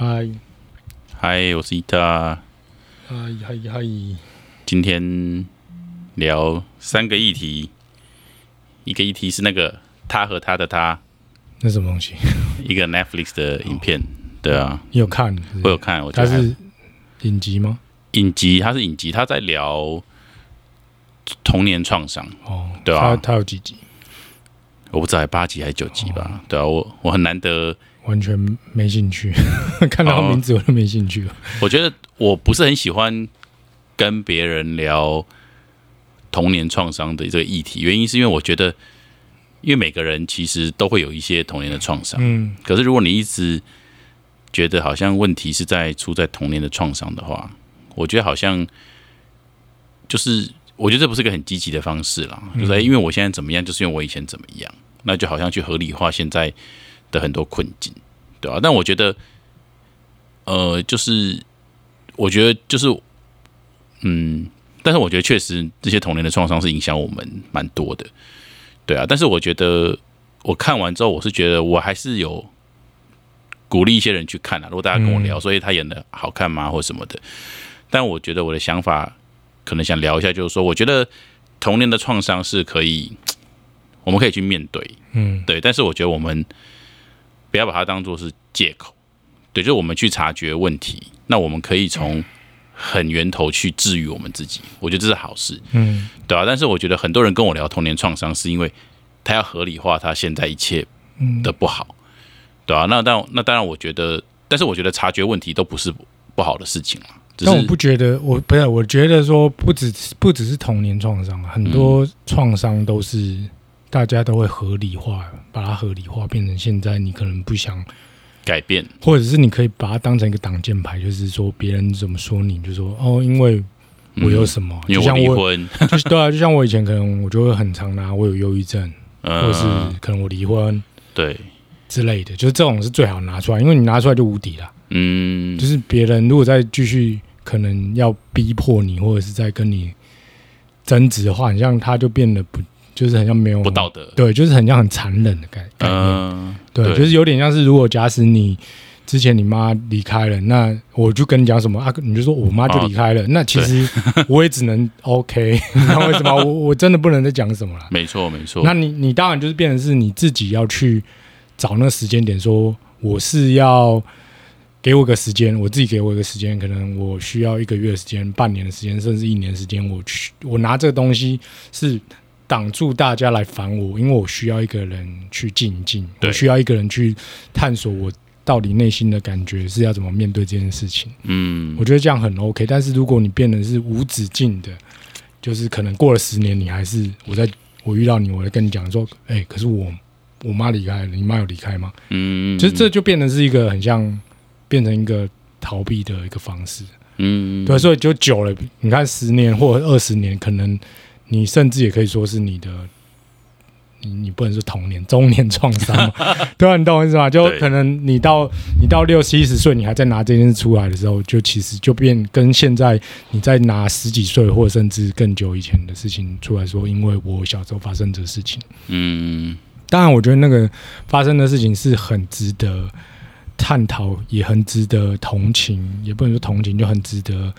嗨嗨，我是伊塔，嗨嗨嗨，今天聊三个议题，一个议题是那个他和他的他，那什么东西？一个 Netflix 的影片，对啊，你有看？我有看，我觉得还是影集吗？影集，它是影集，他在聊童年创伤，哦，对啊。它它有几集？我不知道八集还是九集吧，对啊，我我很难得，完全没兴趣，看到哦名字我就没兴趣了。我觉得我不是很喜欢跟别人聊童年创伤的这个议题，原因是因为我觉得，因为每个人其实都会有一些童年的创伤。嗯，可是如果你一直觉得好像问题是在出在童年的创伤的话，我觉得好像就是我觉得这不是个很积极的方式啦。就是、哎因为我现在怎么样，就是因为我以前怎么样，那就好像去合理化现在的很多困境，对啊、但我觉得，呃，就是我觉得就是嗯，但是我觉得确实这些童年的创伤是影响我们蛮多的，对啊。但是我觉得我看完之后，我是觉得我还是有鼓励一些人去看啊。如果大家跟我聊，所以他演的好看吗，或什么的，但我觉得我的想法可能想聊一下，就是说，我觉得童年的创伤是可以，我们可以去面对，嗯，对。但是我觉得我们不要把它当做是借口，对，就是我们去察觉问题，那我们可以从很源头去治愈我们自己，我觉得这是好事，嗯，对啊，但是我觉得很多人跟我聊童年创伤，是因为他要合理化他现在一切嗯的不好，对啊，那当那当然，我觉得，但是我觉得察觉问题都不是不好的事情啊，只是但我不觉得，我不是，我觉得说不只不只是童年创伤，很多创伤都是大家都会合理化，把它合理化，变成现在你可能不想，改变，或者是你可以把它当成一个挡箭牌，就是说别人怎么说你，就说哦，因为我有什么，嗯因为我就像我，离婚，就是对啊，就像我以前可能我就会很常拿我有忧郁症，嗯或者是嗯，可能我离婚。对，之类的，就是这种是最好拿出来，因为你拿出来就无敌了。嗯。就，是别人如果再继续可能要逼迫你，或者是在跟你争执的话，你像他就变得不，就是很像没有不道德，对，就是很像很残忍的概概念。嗯，对，就是有点像是如果假使你之前你妈离开了，那我就跟你讲什么啊，你就说我妈就离开了，那其实我也只能 OK，那为什么？我我真的不能再讲什么了。没错没错，那你你当然就是变成是你自己要去找那个时间点，说我是要给我个时间，我自己给我一个时间，可能我需要一个月的时间、半年的时间，甚至一年的时间，我去我拿这个东西是挡住大家来烦我，因为我需要一个人去静一静，对。我需要一个人去探索我到底内心的感觉是要怎么面对这件事情。嗯。我觉得这样很 OK，但是如果你变得是无止境的，就是可能过了十年，你还是我在我遇到你，我在跟你讲说，哎、可是我我妈离开了，你妈有离开吗？嗯，其实这就变成是一个很像变成一个逃避的一个方式，嗯，对，所以就久了，你看十年或者二十年，可能你甚至也可以说是你的。你你不能说童年、中年创伤嘛？对啊，你懂我意思吗？就可能你到你到六七十岁，你还在拿这件事出来的时候，就其实就变跟现在你在拿十几岁或者甚至更久以前的事情出来说，因为我小时候发生这事情。嗯当然，我觉得那个发生的事情是很值得探讨，也很值得同情，也不能说同情，就很值得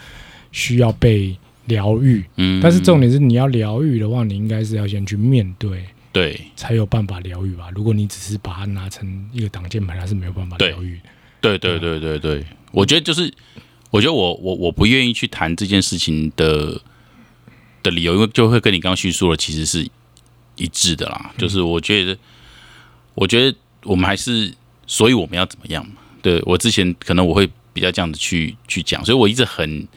需要被疗愈。嗯，但是重点是，你要疗愈的话，你应该是要先去面对，对才有办法疗愈吧。如果你只是把它拿成一个挡箭牌，它是没有办法疗愈的。对对对对对，我觉得就是，我觉得我我我不愿意去谈这件事情的的理由，因为就会跟你刚刚叙述的其实是一致的啦。就是我觉得，我觉得我们还是，所以我们要怎么样嘛？对我之前可能我会比较这样子去去讲，所以我一直很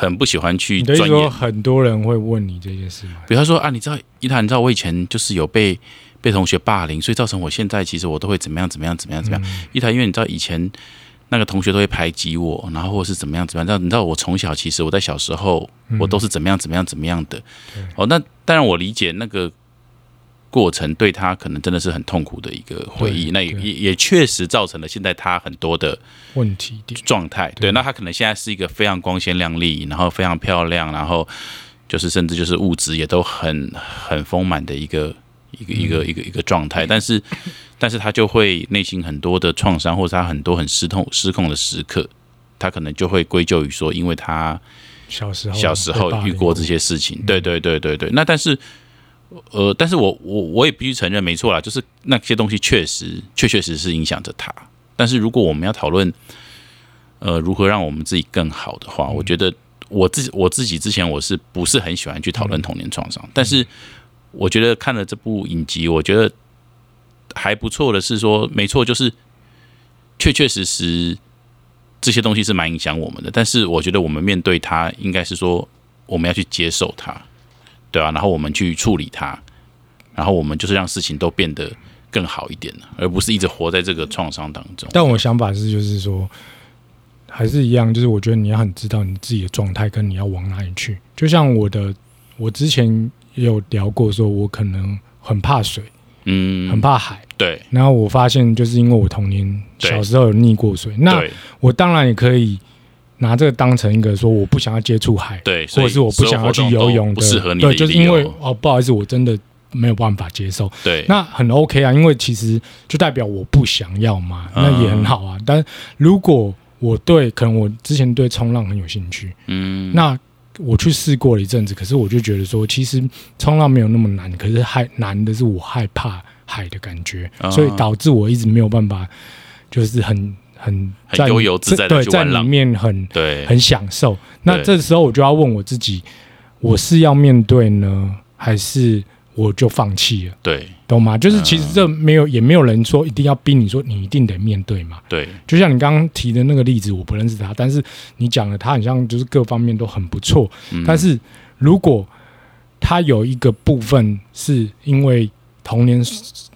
很不喜欢去你的意思说，钻研。很多人会问你这件事吗？比方说啊，你知道伊塔，你知道我以前就是有被被同学霸凌，所以造成我现在其实我都会怎么样怎么样怎么样怎么样。嗯伊塔，因为你知道以前那个同学都会排挤我，然后或是怎么样怎么样。你知道，你知道我从小其实我在小时候我都是怎么样怎么样怎么样的。对哦，那当然我理解那个过程对他可能真的是很痛苦的一个回忆，那也也也确实造成了现在他很多的问题点，状态。对对，那他可能现在是一个非常光鲜亮丽，然后非常漂亮，然后就是甚至就是物质也都很很丰满的一个一个一个一个一个状态，但是但是他就会内心很多的创伤，或者他很多很失控失控的时刻，他可能就会归咎于说，因为他小时候小时候遇过这些事情，对对对对对。那但是呃，但是我我我也必须承认，没错啦，就是那些东西确实确确实实影响着他。但是如果我们要讨论，呃，如何让我们自己更好的话，我觉得我自己我自己之前我是不是很喜欢去讨论童年创伤？但是我觉得看了这部影集，我觉得还不错的是说，没错，就是确确实实这些东西是蛮影响我们的。但是我觉得我们面对它，应该是说我们要去接受它，对啊，然后我们去处理它，然后我们就是让事情都变得更好一点了，而不是一直活在这个创伤当中。但我想法是，就是说。还是一样，就是我觉得你要很知道你自己的状态，跟你要往哪里去。就像我的，我之前也有聊过，说我可能很怕水，嗯，很怕海。对。然后我发现，就是因为我童年小时候有溺过水，那我当然也可以拿这个当成一个说我不想要接触海，对，或者是我不想要去游泳的，适合你对，就是因为哦，不好意思，我真的没有办法接受。对。那很 OK 啊，因为其实就代表我不想要嘛，那也很好啊。但如果我对可能我之前对冲浪很有兴趣，嗯，那我去试过了一阵子，可是我就觉得说，其实冲浪没有那么难，可是害难的是我害怕海的感觉，所以导致我一直没有办法，就是很很很悠游自在的在里面很对很享受。那这时候我就要问我自己，我是要面对呢，还是？我就放弃了，对，懂吗？就是其实这没有，也没有人说一定要逼你说你一定得面对嘛。对，就像你刚刚提的那个例子，我不认识他，但是你讲的他很像就是各方面都很不错。但是如果他有一个部分是因为童年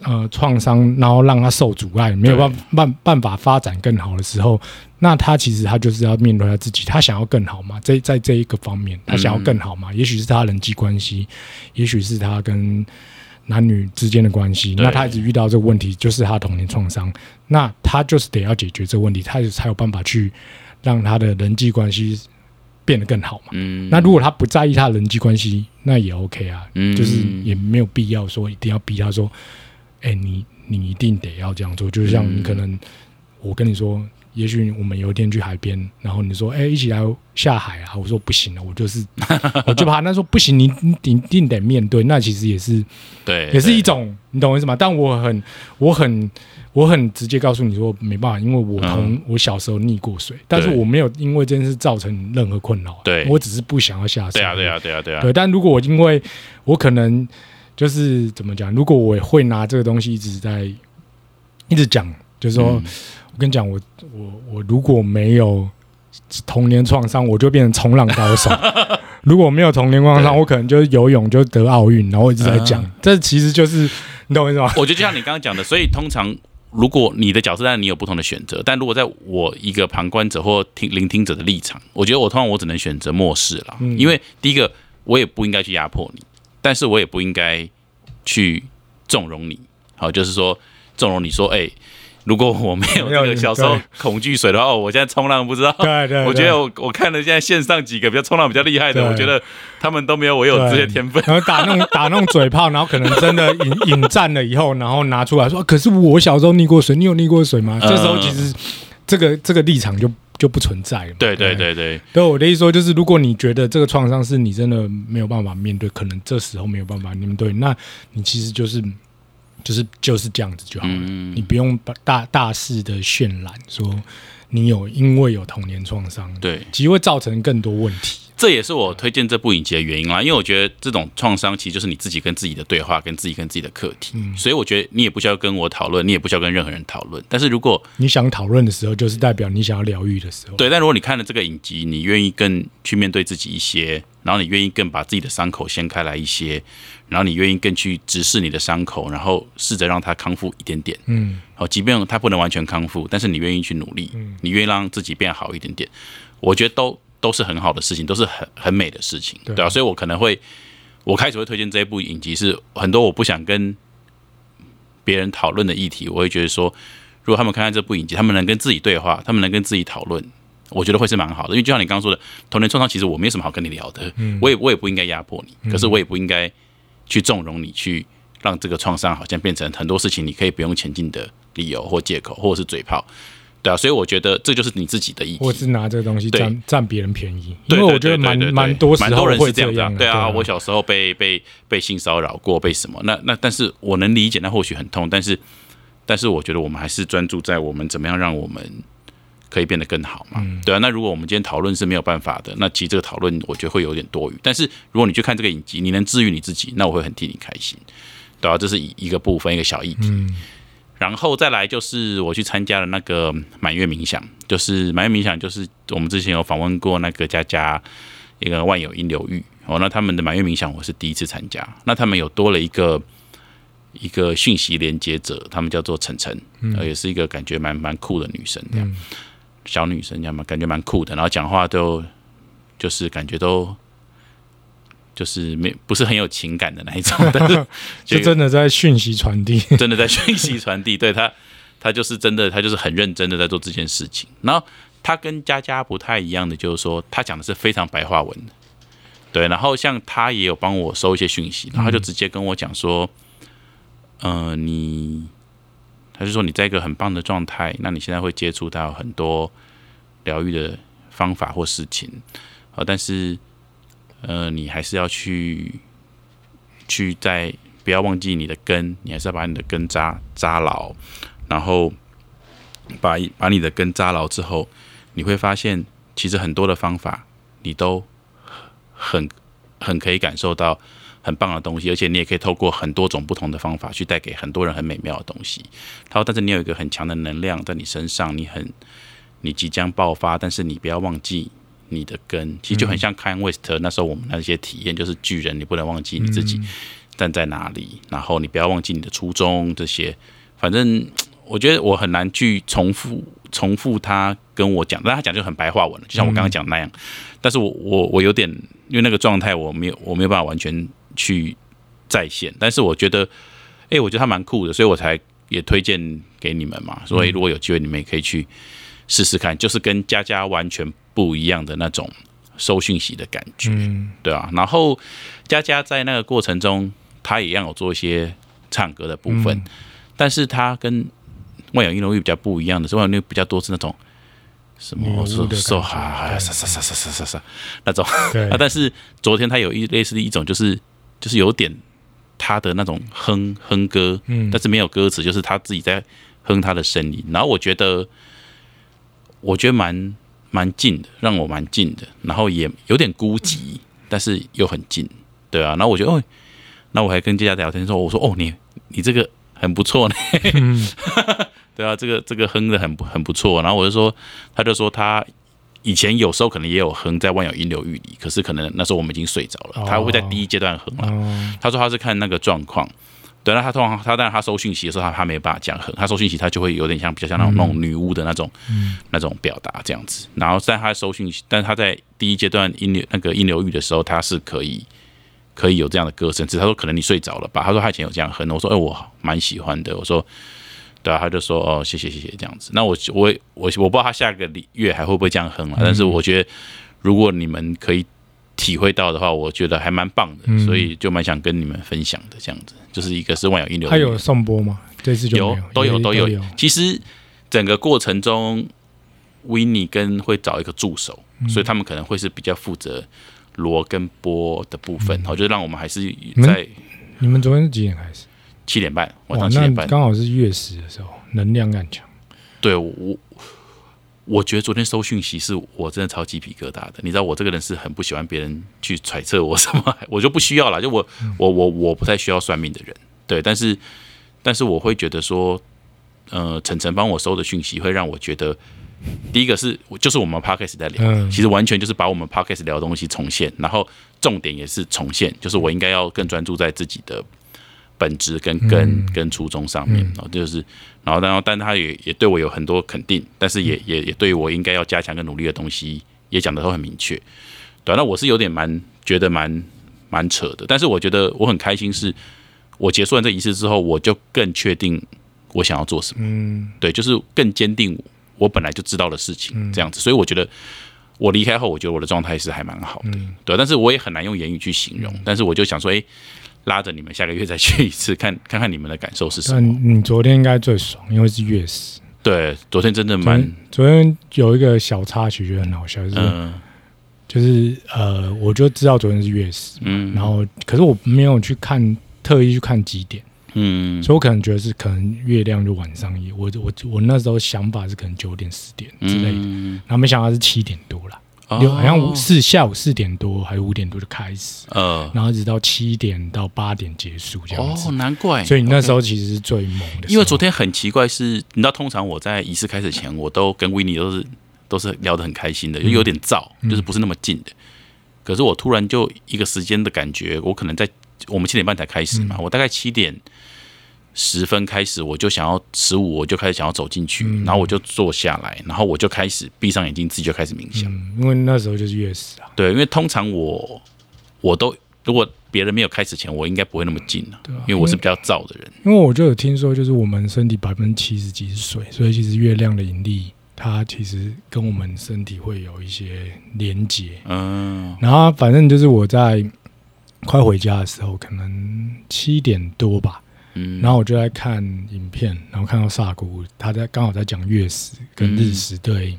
呃创伤，然后让他受阻碍，没有办办办法发展更好的时候。那他其实他就是要面对他自己，他想要更好嘛？这在这一个方面，他想要更好嘛？也许是他人际关系，也许是他跟男女之间的关系。那他一直遇到这个问题，就是他童年创伤。那他就是得要解决这个问题，他才有办法去让他的人际关系变得更好嘛？嗯。那如果他不在意他的人际关系，那也 OK 啊。嗯。就是也没有必要说一定要逼他说，哎，你你一定得要这样做。就像你可能我跟你说。也许我们有一天去海边，然后你说：“哎，一起来下海啊！”我说：“不行了，我就是，我就怕。”他说：“不行，你你一定得面对。”那其实也是，对，也是一种，你懂我意思吗？但我很，我很，我很直接告诉你说，没办法，因为我从我小时候溺过水，但是我没有因为这件事造成任何困扰。对，我只是不想要下水。对啊，对啊，对啊，对啊。对，但如果我因为我可能就是怎么讲？如果我会拿这个东西一直在一直讲，就是说。我跟你讲，我我我如果没有童年创伤，我就变成冲浪高手；如果没有童年创伤，我可能就是游泳就得奥运。然后一直在讲，这其实就是你懂我意思吗？我觉得就像你刚刚讲的，所以通常如果你的角色，但你有不同的选择，但如果在我一个旁观者或听聆听者的立场，我觉得我通常我只能选择漠视了，因为第一个我也不应该去压迫你，但是我也不应该去纵容你。好，就是说纵容你说，哎。如果我没有那个小时候恐惧水的话，我现在冲浪不知道。对对，我觉得我我看了现在线上几个比较冲浪比较厉害的，我觉得他们都没有我有这些天分。然后打那种 打那种嘴炮，然后可能真的引引战了以后，然后拿出来说，可是我小时候溺过水，你有溺过水吗？这时候其实这个这个立场就就不存在了。对对对对。对我的意思说，就是如果你觉得这个创伤是你真的没有办法面对，可能这时候没有办法面对，那你其实就是。就是就是这样子就好了，你不用把大大肆的渲染说你有因为有童年创伤，对，其实会造成更多问题。这也是我推荐这部影集的原因啦，因为我觉得这种创伤其实就是你自己跟自己的对话，跟自己跟自己的课题，所以我觉得你也不需要跟我讨论，你也不需要跟任何人讨论。但是如果你想讨论的时候，就是代表你想要疗愈的时候。对，但如果你看了这个影集，你愿意更去面对自己一些，然后你愿意更把自己的伤口掀开来一些。然后你愿意更去直视你的伤口，然后试着让它康复一点点。嗯，好，即便它不能完全康复，但是你愿意去努力，你愿意让自己变好一点点，我觉得都都是很好的事情，都是很很美的事情，对啊。所以我可能会，我开始会推荐这一部影集，是很多我不想跟别人讨论的议题，我会觉得说，如果他们看看这部影集，他们能跟自己对话，他们能跟自己讨论，我觉得会是蛮好的。因为就像你刚刚说的，童年创伤，其实我没什么好跟你聊的，我也我也不应该压迫你，可是我也不应该。去纵容你，去让这个创伤好像变成很多事情你可以不用前进的理由或借口，或者是嘴炮。对啊，所以我觉得这就是你自己的意我是拿这个东西占占别人便宜，因为我觉得蛮蛮多蛮多人候会这样的。对啊啊，，我小时候被被被性骚扰过，被什么？那那但是我能理解，那或许很痛，但是但是我觉得我们还是专注在我们怎么样让我们可以变得更好嘛。嗯对啊，那如果我们今天讨论是没有办法的，那其实这个讨论我觉得会有点多余。但是如果你去看这个影集，你能治愈你自己，那我会很替你开心。对啊，这是一一个部分，一个小议题。嗯然后再来就是我去参加了那个满月冥想，就是满月冥想，就是我们之前有访问过那个佳佳一个万有音流域哦，那他们的满月冥想我是第一次参加，那他们有多了一个一个讯息连接者，他们叫做晨晨，呃也是一个感觉蛮蛮酷的女生这样，嗯。小女生这样嘛，感觉蛮酷的，然后讲话都就是感觉都。就是没不是很有情感的那一种，但是 就真的在讯息传递，真的在讯息传递，对他，他就是真的，他就是很认真的在做这件事情。然后他跟佳佳不太一样的，就是说他讲的是非常白话文的，对。然后像他也有帮我收一些讯息，然后他就直接跟我讲说，呃，你，他就说你在一个很棒的状态，那你现在会接触到很多疗愈的方法或事情，呃，但是呃，你还是要去去在不要忘记你的根，你还是要把你的根扎扎牢，然后把把你的根扎牢之后，你会发现其实很多的方法你都很很可以感受到很棒的东西，而且你也可以透过很多种不同的方法去带给很多人很美妙的东西。他说，但是你有一个很强的能量在你身上，你很你即将爆发，但是你不要忘记。你的根。其实就很像看 West 那时候我们那些体验，就是巨人，你不能忘记你自己站在哪里，然后你不要忘记你的初衷，这些，反正 我觉得我很难去重复重复他跟我讲，但他讲就很白话文了，就像我刚刚讲那样。但是我我我有点因为那个状态，我没有我没有办法完全去再现，但是我觉得，哎、我觉得他蛮酷的，所以我才也推荐给你们嘛。所以如果有机会，你们也可以去试试看，就是跟佳佳完全不一样的那种收讯息的感觉。嗯对啊，然后佳佳在那个过程中，她也一样有做一些唱歌的部分，嗯但是她跟万有音乐比较不一样的是，万有音乐比较多是那种什么说说哈对沙沙沙沙沙沙沙那种对啊，但是昨天她有一类似的一种，就是就是有点她的那种哼哼歌，嗯但是没有歌词，就是她自己在哼她的声音，然后我觉得我觉得蛮蛮近的，让我蛮近的，然后也有点孤寂，但是又很近，对啊。然后我觉得哦，那我还跟佳佳聊天说，我说哦，你你这个很不错呢，嗯 对啊，这个这个哼的很不很不错。然后我就说，他就说他以前有时候可能也有哼在万有音流域里，可是可能那时候我们已经睡着了，哦他会在第一阶段哼了。哦他说他是看那个状况。对，那他通常他当然他收讯息的时候，他他没有办法这样哼，他收讯息他就会有点像比较像那种、那种女巫的那种、那种表达这样子。然后在他收讯息，但是他在第一阶段音流那个音流域的时候，他是可以可以有这样的歌声，只是他说可能你睡着了吧？他说他以前有这样哼的，我说哎、我蛮喜欢的，我说对啊，他就说哦谢谢谢谢这样子。那我我我我不知道他下个礼月还会不会这样哼啊，但是我觉得如果你们可以体会到的话，我觉得还蛮棒的，嗯所以就蛮想跟你们分享的这样子，就是一个是万有引流域，他有送播吗？这次就有没都有有都有。其实整个过程中 w i n n i 跟会找一个助手，嗯所以他们可能会是比较负责罗跟波的部分，嗯好、就让我们还是在你们昨天是几点开始？七点半晚上七点半。刚好是月食的时候，能量感强。对我，我觉得昨天收讯息是我真的超鸡皮疙瘩的。你知道我这个人是很不喜欢别人去揣测我什么，我就不需要了。就我我我我不太需要算命的人，对，但是但是我会觉得说，呃，晨晨帮我收的讯息会让我觉得，第一个是就是我们 podcast 在聊，嗯其实完全就是把我们 podcast 聊的东西重现，然后重点也是重现，就是我应该要更专注在自己的本质跟跟、跟初衷上面，然后就是，然后然后但他也也对我有很多肯定，但是也也也对我应该要加强跟努力的东西也讲的都很明确，对啊、那我是有点蛮觉得蛮蛮扯的，但是我觉得我很开心是，我结束完这仪式之后，我就更确定我想要做什么，嗯，对，就是更坚定我本来就知道的事情，这样子，所以我觉得。我离开后，我觉得我的状态是还蛮好的，对，但是我也很难用言语去形容。但是我就想说，诶，拉着你们下个月再去一次，看看看你们的感受是什但么。你昨天应该最爽，因为是月食。对，昨天真的蛮昨天有一个小插曲，觉得很好笑，就是、嗯。就是呃，我就知道昨天是月食，嗯，然后可是我没有去看，特意去看几点，嗯。所以我可能觉得是可能月亮就晚上一，我我我那时候想法是可能九点十点之类的，嗯。然后没想到是七点多啦，哦。好像五是下午四点多还是五点多就开始，呃。然后一直到七点到八点结束这样子。哦，，难怪。所以你那时候其实是最猛的因为昨天很奇怪是，你知道，通常我在仪式开始前，我都跟维尼都是都是聊得很开心的，就有点燥，嗯。就是不是那么近的。可是我突然就一个时间的感觉，我可能在我们七点半才开始嗯。嘛，我大概七点十分开始，我就想要十五，我就开始想要走进去，嗯然后我就坐下来，然后我就开始闭上眼睛，自己就开始冥想。嗯，因为那时候就是月食啊，对，因为通常我我都如果别人没有开始前，我应该不会那么近啊，对啊因为我是比较燥的人。因为我就有听说，就是我们身体百分之七十几是水，所以其实月亮的引力，它其实跟我们身体会有一些连接。嗯然后反正就是我在快回家的时候，可能七点多吧，嗯，然后我就在看影片，然后看到萨古他在刚好在讲月食跟日食对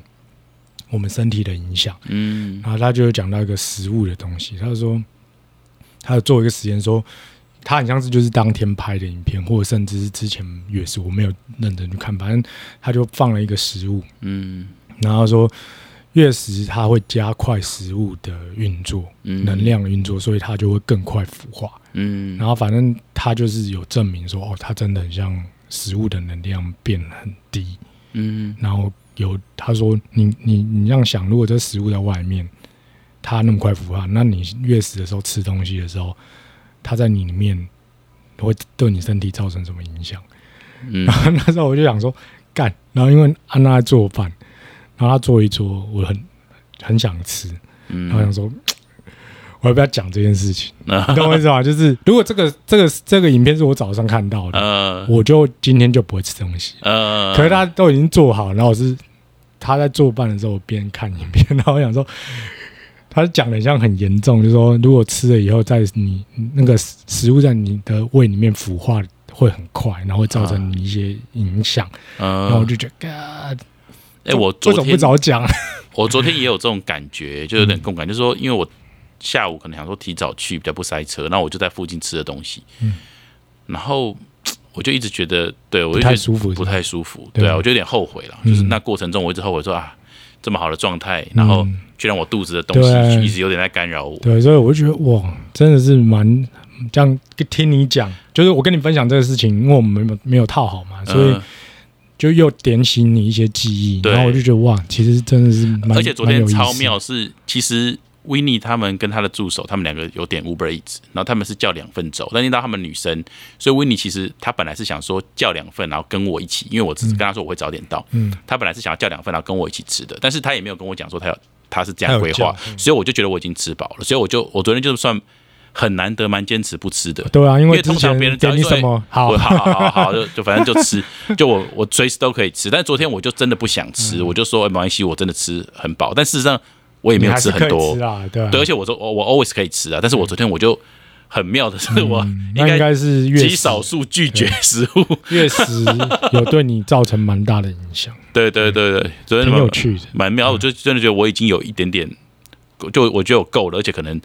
我们身体的影响，嗯。然后他就讲到一个食物的东西，他就说他有做一个实验说。他很像是就是当天拍的影片，或者甚至是之前月食，我没有认真去看，反正他就放了一个食物，嗯。然后说月食它会加快食物的运作，嗯。能量的运作，所以它就会更快腐化。嗯，然后反正他就是有证明说，哦，他真的很像食物的能量变很低。嗯然后有他说，你你你这样想，如果这食物在外面，它那么快腐化，那你月食的时候吃东西的时候，它在你里面会对你身体造成什么影响？嗯 然后那时候我就想说，干。然后因为安娜在做饭，然后她做一桌，我很很想吃，然后想嗯，说，我要不要讲这件事情？你懂我意思吧？就是如果这个这个这个影片是我早上看到的，呃我就今天就不会吃东西。呃，可是他都已经做好，然后我是他在做饭的时候我边看影片，然后我想说，他讲的像很严重，就是说如果吃了以后，在你那个食食物在你的胃里面腐化会很快，然后会造成你一些影响。然后我呃，就觉得哎，我为什么不早讲？我昨天也有这种感觉，就有点共感，就是说，因为我下午可能想说提早去，比较不塞车，那我就在附近吃的东西，嗯。然后 我就一直觉得，对我不就觉得太舒服，不太舒服，对对。啊，我就有点后悔了，嗯就是那过程中我一直后悔说啊，这么好的状态，然后嗯。居然我肚子的东西一直有点在干扰我，对，所以我就觉得哇，真的是蛮这样听你讲，就是我跟你分享这个事情，因为我们没有没有套好嘛，所以嗯就又点醒你一些记忆，对。然后我就觉得哇，其实真的是蛮，而且昨天超妙是，其实维尼他们跟他的助手，他们两个有点 Uber Eats，然后他们是叫两份走，但因为他们女生，所以维尼其实他本来是想说叫两份，然后跟我一起，因为我只是跟他说我会早点到，嗯，他本来是想要叫两份，然后跟我一起吃的，但是他也没有跟我讲说他要他是这样规划，嗯所以我就觉得我已经吃饱了，所以我就我昨天就算很难得蛮坚持不吃的，对啊，因因为通常别人只要点你什么好，好好好好，就就反正就吃，就我我随时都可以吃。但是昨天我就真的不想吃，我就说、哎没关系，我真的吃很饱。但事实上我也没有吃很多吃，啊，对啊，对，而且我说我我 always 可以吃啊。但是我昨天我就很妙的是，我嗯应该是月食极少数拒绝食物。月食有对你造成蛮大的影响，对对对对，昨天挺蛮有趣的。蛮妙，我就真的觉得我已经有一点点，就我觉得我够了，而且可能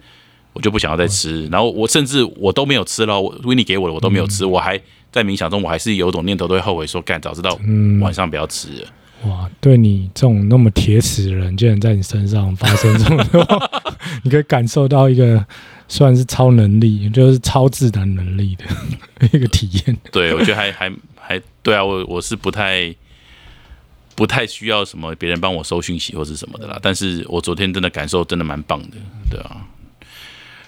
我就不想要再吃。然后我甚至我都没有吃了，我维尼给我的我都没有吃，我还在冥想中，我还是有种念头都会后悔说，干早知道嗯，晚上不要吃了。哇，对你这种那么铁齿的人，竟然在你身上发生这种的话，你可以感受到一个算是超能力，就是超自然能力的 一个体验。对，我觉得还还还对啊，我我是不太不太需要什么别人帮我收讯息或是什么的啦。但是我昨天真的感受真的蛮棒的，对啊。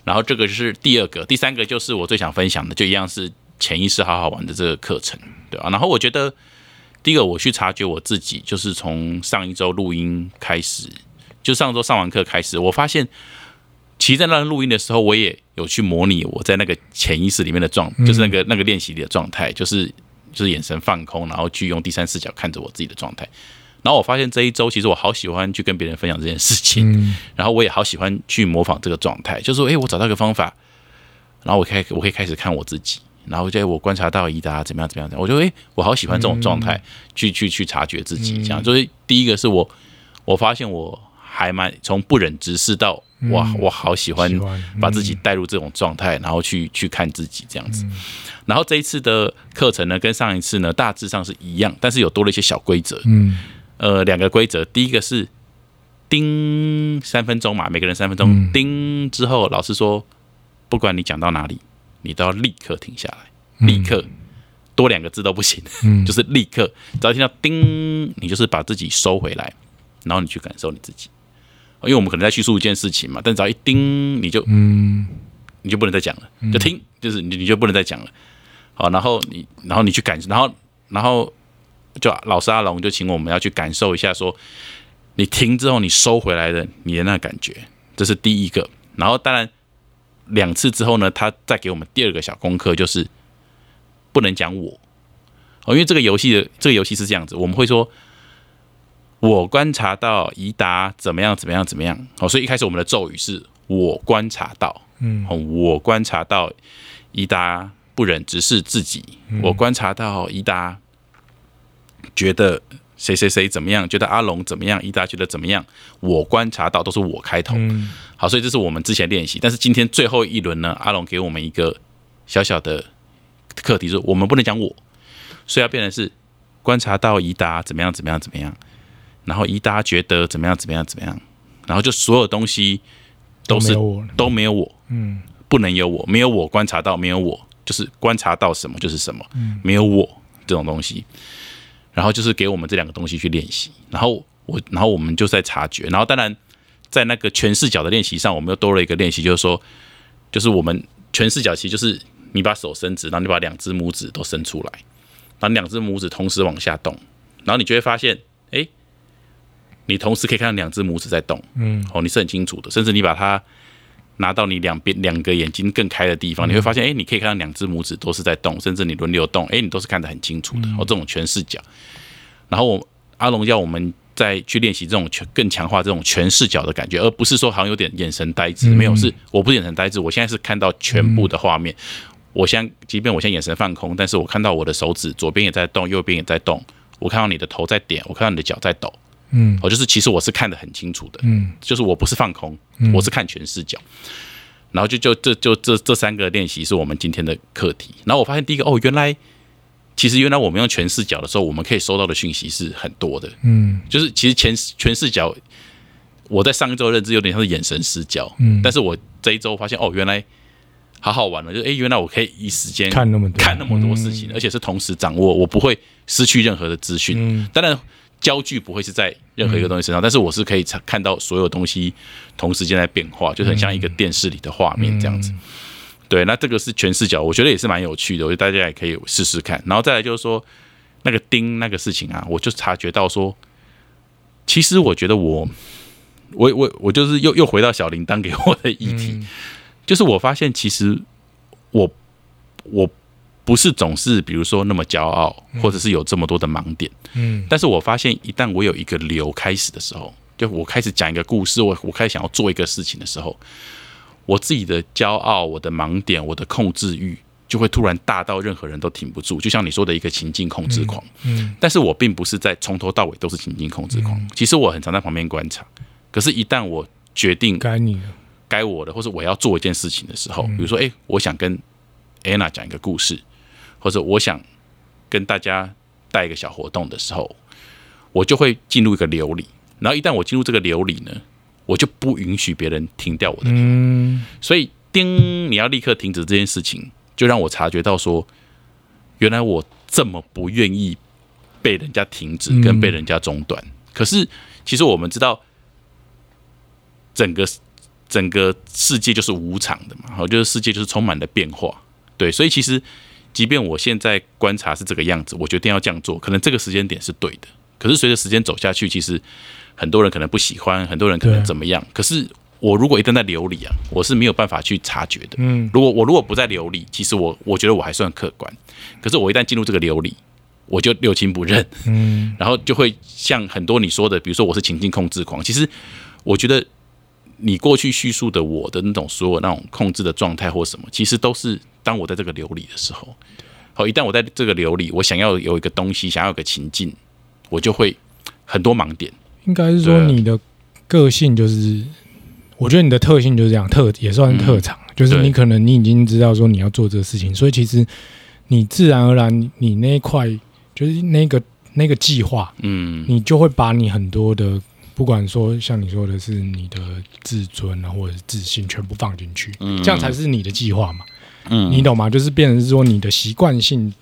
然后这个是第二个，第三个就是我最想分享的，就一样是潜意识好好玩的这个课程，对啊。然后我觉得第一个我去察觉我自己，就是从上一周录音开始，就上周上完课开始，我发现。其实，在那录音的时候，我也有去模拟我在那个潜意识里面的状，就是那个那个练习里的状态，就是就是眼神放空，然后去用第三视角看着我自己的状态。然后我发现这一周，其实我好喜欢去跟别人分享这件事情，嗯，然后我也好喜欢去模仿这个状态，就是说，诶，我找到一个方法，然后我开我可以开始看我自己，然后就我观察到伊达怎么样怎么样我就诶、我好喜欢这种状态，去去去察觉自己，这样。就是第一个是我我发现我还蛮从不忍直视到哇，我好喜欢把自己带入这种状态，然后去去看自己这样子。然后这一次的课程呢，跟上一次呢大致上是一样，但是有多了一些小规则。嗯。呃，两个规则，第一个是叮三分钟嘛，每个人三分钟，嗯。叮之后，老师说，不管你讲到哪里，你都要立刻停下来，立刻。多两个字都不行，嗯 就是立刻，只要听到叮，你就是把自己收回来，然后你去感受你自己。因为我们可能在叙述一件事情嘛，但只要一叮，你就嗯你就不能再讲了，就听，就是你你就不能再讲了。好，然后你然后你去感，然后然后就老师阿龙就请我们要去感受一下说你停之后你收回来的你的那个感觉，这是第一个。然后当然两次之后呢，他再给我们第二个小功课，就是不能讲我。哦，因为这个游戏的这个游戏是这样子，我们会说。我观察到宜达怎么样怎么样怎么样，哦，所以一开始我们的咒语是我观察到，嗯。哦，我观察到宜达不忍直视自己，我观察到宜达觉得谁谁谁怎么样，觉得阿龙怎么样，伊达觉得怎么样，我观察到都是我开头，嗯。好，所以这是我们之前练习，但是今天最后一轮呢，阿龙给我们一个小小的课题，是我们不能讲我，所以要变成是观察到伊达怎么样怎么样怎么样，然后伊达觉得怎么样怎么样怎么样，然后就所有东西都是都没有我，嗯不能有我，没有我观察到，没有我，就是观察到什么就是什么，嗯。没有我这种东西。然后就是给我们这两个东西去练习，然后我，然后我们就在察觉，然后当然在那个全视角的练习上，我们又多了一个练习，就是说，就是我们全视角其实就是你把手伸直，然后你把两只拇指都伸出来，然后两只拇指同时往下动，然后你就会发现，哎，你同时可以看到两只拇指在动，嗯。哦，你是很清楚的，甚至你把它拿到你两边两个眼睛更开的地方，你会发现，哎、你可以看到两只拇指都是在动，甚至你轮流动，哎、你都是看得很清楚的。哦，这种全视角。然后我阿龙要我们再去练习这种全更强化这种全视角的感觉，而不是说好像有点眼神呆滞，没有，是我不是眼神呆滞，我现在是看到全部的画面。我现在即便我现在眼神放空，但是我看到我的手指左边也在动，右边也在动，我看到你的头在点，我看到你的脚在抖，嗯哦，就是其实我是看得很清楚的，嗯就是我不是放空，我是看全视角。然后就就这就这这三个练习是我们今天的课题。然后我发现第一个哦，原来其实原来我们用全视角的时候，我们可以收到的讯息是很多的。嗯就是其实全全视角，我在上一周认知有点像是眼神失焦，嗯但是我这一周发现哦，原来好好玩了，就诶，原来我可以一时间看那么多看那么多事情，而且是同时掌握，我不会失去任何的资讯。嗯当然，焦距不会是在任何一个东西身上，但是我是可以查看到所有东西同时间在变化，就很像一个电视里的画面这样子。对，那这个是全视角，我觉得也是蛮有趣的，我觉得大家也可以试试看。然后再来就是说，那个钉那个事情啊，我就察觉到说，其实我觉得我，我我我就是又又回到小铃铛给我的议题，嗯就是我发现其实我我不是总是比如说那么骄傲，或者是有这么多的盲点。嗯但是我发现，一旦我有一个流开始的时候，就我开始讲一个故事，我我开始想要做一个事情的时候，我自己的骄傲、我的盲点、我的控制欲，就会突然大到任何人都挺不住。就像你说的一个情境控制狂，嗯但是我并不是在从头到尾都是情境控制狂，其实我很常在旁边观察。可是，一旦我决定该你了，该我的，或者我要做一件事情的时候，比如说，哎、我想跟 Anna 讲一个故事，或者我想跟大家带一个小活动的时候，我就会进入一个流里。然后一旦我进入这个流里呢，我就不允许别人停掉我的流。嗯所以，叮，你要立刻停止这件事情，就让我察觉到说，原来我这么不愿意被人家停止，跟被人家中断。可是，其实我们知道，整个整个世界就是无常的嘛，好，就是世界就是充满了变化。对，所以其实，即便我现在观察是这个样子，我决定要这样做，可能这个时间点是对的。可是随着时间走下去，其实很多人可能不喜欢，很多人可能怎么样。可是我如果一旦在流里啊，我是没有办法去察觉的。嗯如果我如果不在流里，其实我我觉得我还算客观。可是我一旦进入这个流里，我就六亲不认，嗯然后就会像很多你说的，比如说我是情境控制狂。其实我觉得你过去叙述的我的那种所有那种控制的状态或什么，其实都是当我在这个流里的时候。好，一旦我在这个流里，我想要有一个东西，想要有个情境，我就会很多盲点。应该是说你的个性就是，我觉得你的特性就是这样，特也算是特长，就是你可能你已经知道说你要做这个事情，所以其实你自然而然你那一块就是那个那个计划，嗯你就会把你很多的。不管说像你说的是你的自尊啊，或者是自信，全部放进去，嗯这样才是你的计划嘛。嗯你懂吗？就是变成是说你的习惯性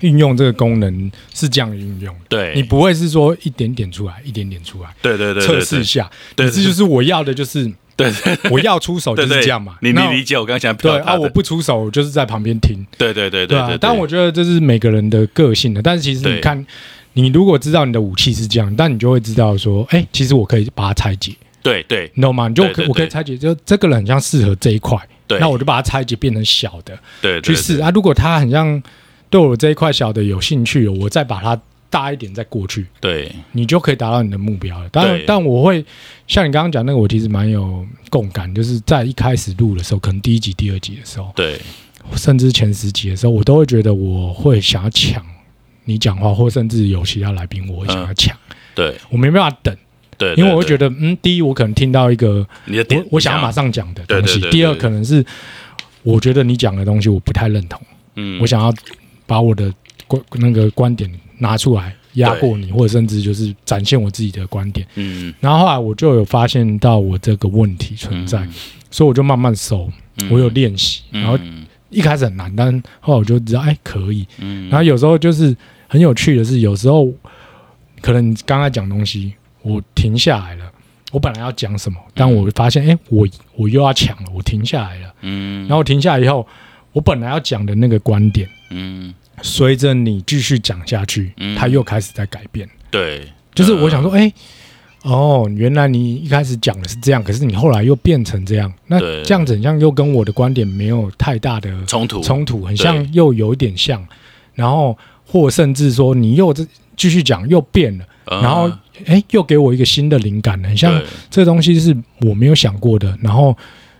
运用这个功能是这样运用的，对，你不会是说一点点出来，一点点出来对对对测试一下。对你这就是我要的，就是对对我要出手 就是这样嘛。你你理解我刚刚讲对啊，我不出手，我就是在旁边听，对对对对对啊。但我觉得这是每个人的个性的，但是其实你看，你如果知道你的武器是这样，但你就会知道说，哎，其实我可以把它拆解，对对你懂吗？你就可我可以拆解，就这个人很像适合这一块，对，那我就把它拆解变成小的。对去试啊。如果他很像对我这一块小的有兴趣，我再把它大一点再过去，对你就可以达到你的目标了。当然，但我会像你刚刚讲那个，我其实蛮有共感，就是在一开始录的时候，可能第一集、第二集的时候，对甚至前十集的时候，我都会觉得我会想要抢你讲话，或甚至有其他来宾，我会想要抢，对。我没办法等，对，因为我会觉得得，嗯，第一，我可能听到一个你的点我我想要马上讲的东西；第二，可能是我觉得你讲的东西我不太认同。嗯。我想要把我的观那个观点拿出来压过你，或者甚至就是展现我自己的观点。嗯。然后后来我就有发现到我这个问题存在，所以我就慢慢收，嗯。我有练习。然后嗯。一开始很难，但后来我就知道，哎，可以。嗯。然后有时候就是很有趣的是，有时候可能你刚才讲东西，我停下来了。我本来要讲什么，但我发现，哎，我我又要抢了，我停下来了。嗯然后停下来以后，我本来要讲的那个观点。嗯随着你继续讲下去，嗯它又开始在改变。对，就是我想说，哎、哦，原来你一开始讲的是这样，可是你后来又变成这样，那这样子很像又跟我的观点没有太大的冲突冲突，很像又有一点像，然后或甚至说你又这继续讲又变了，呃然后哎、又给我一个新的灵感了，很像这东西是我没有想过的，然后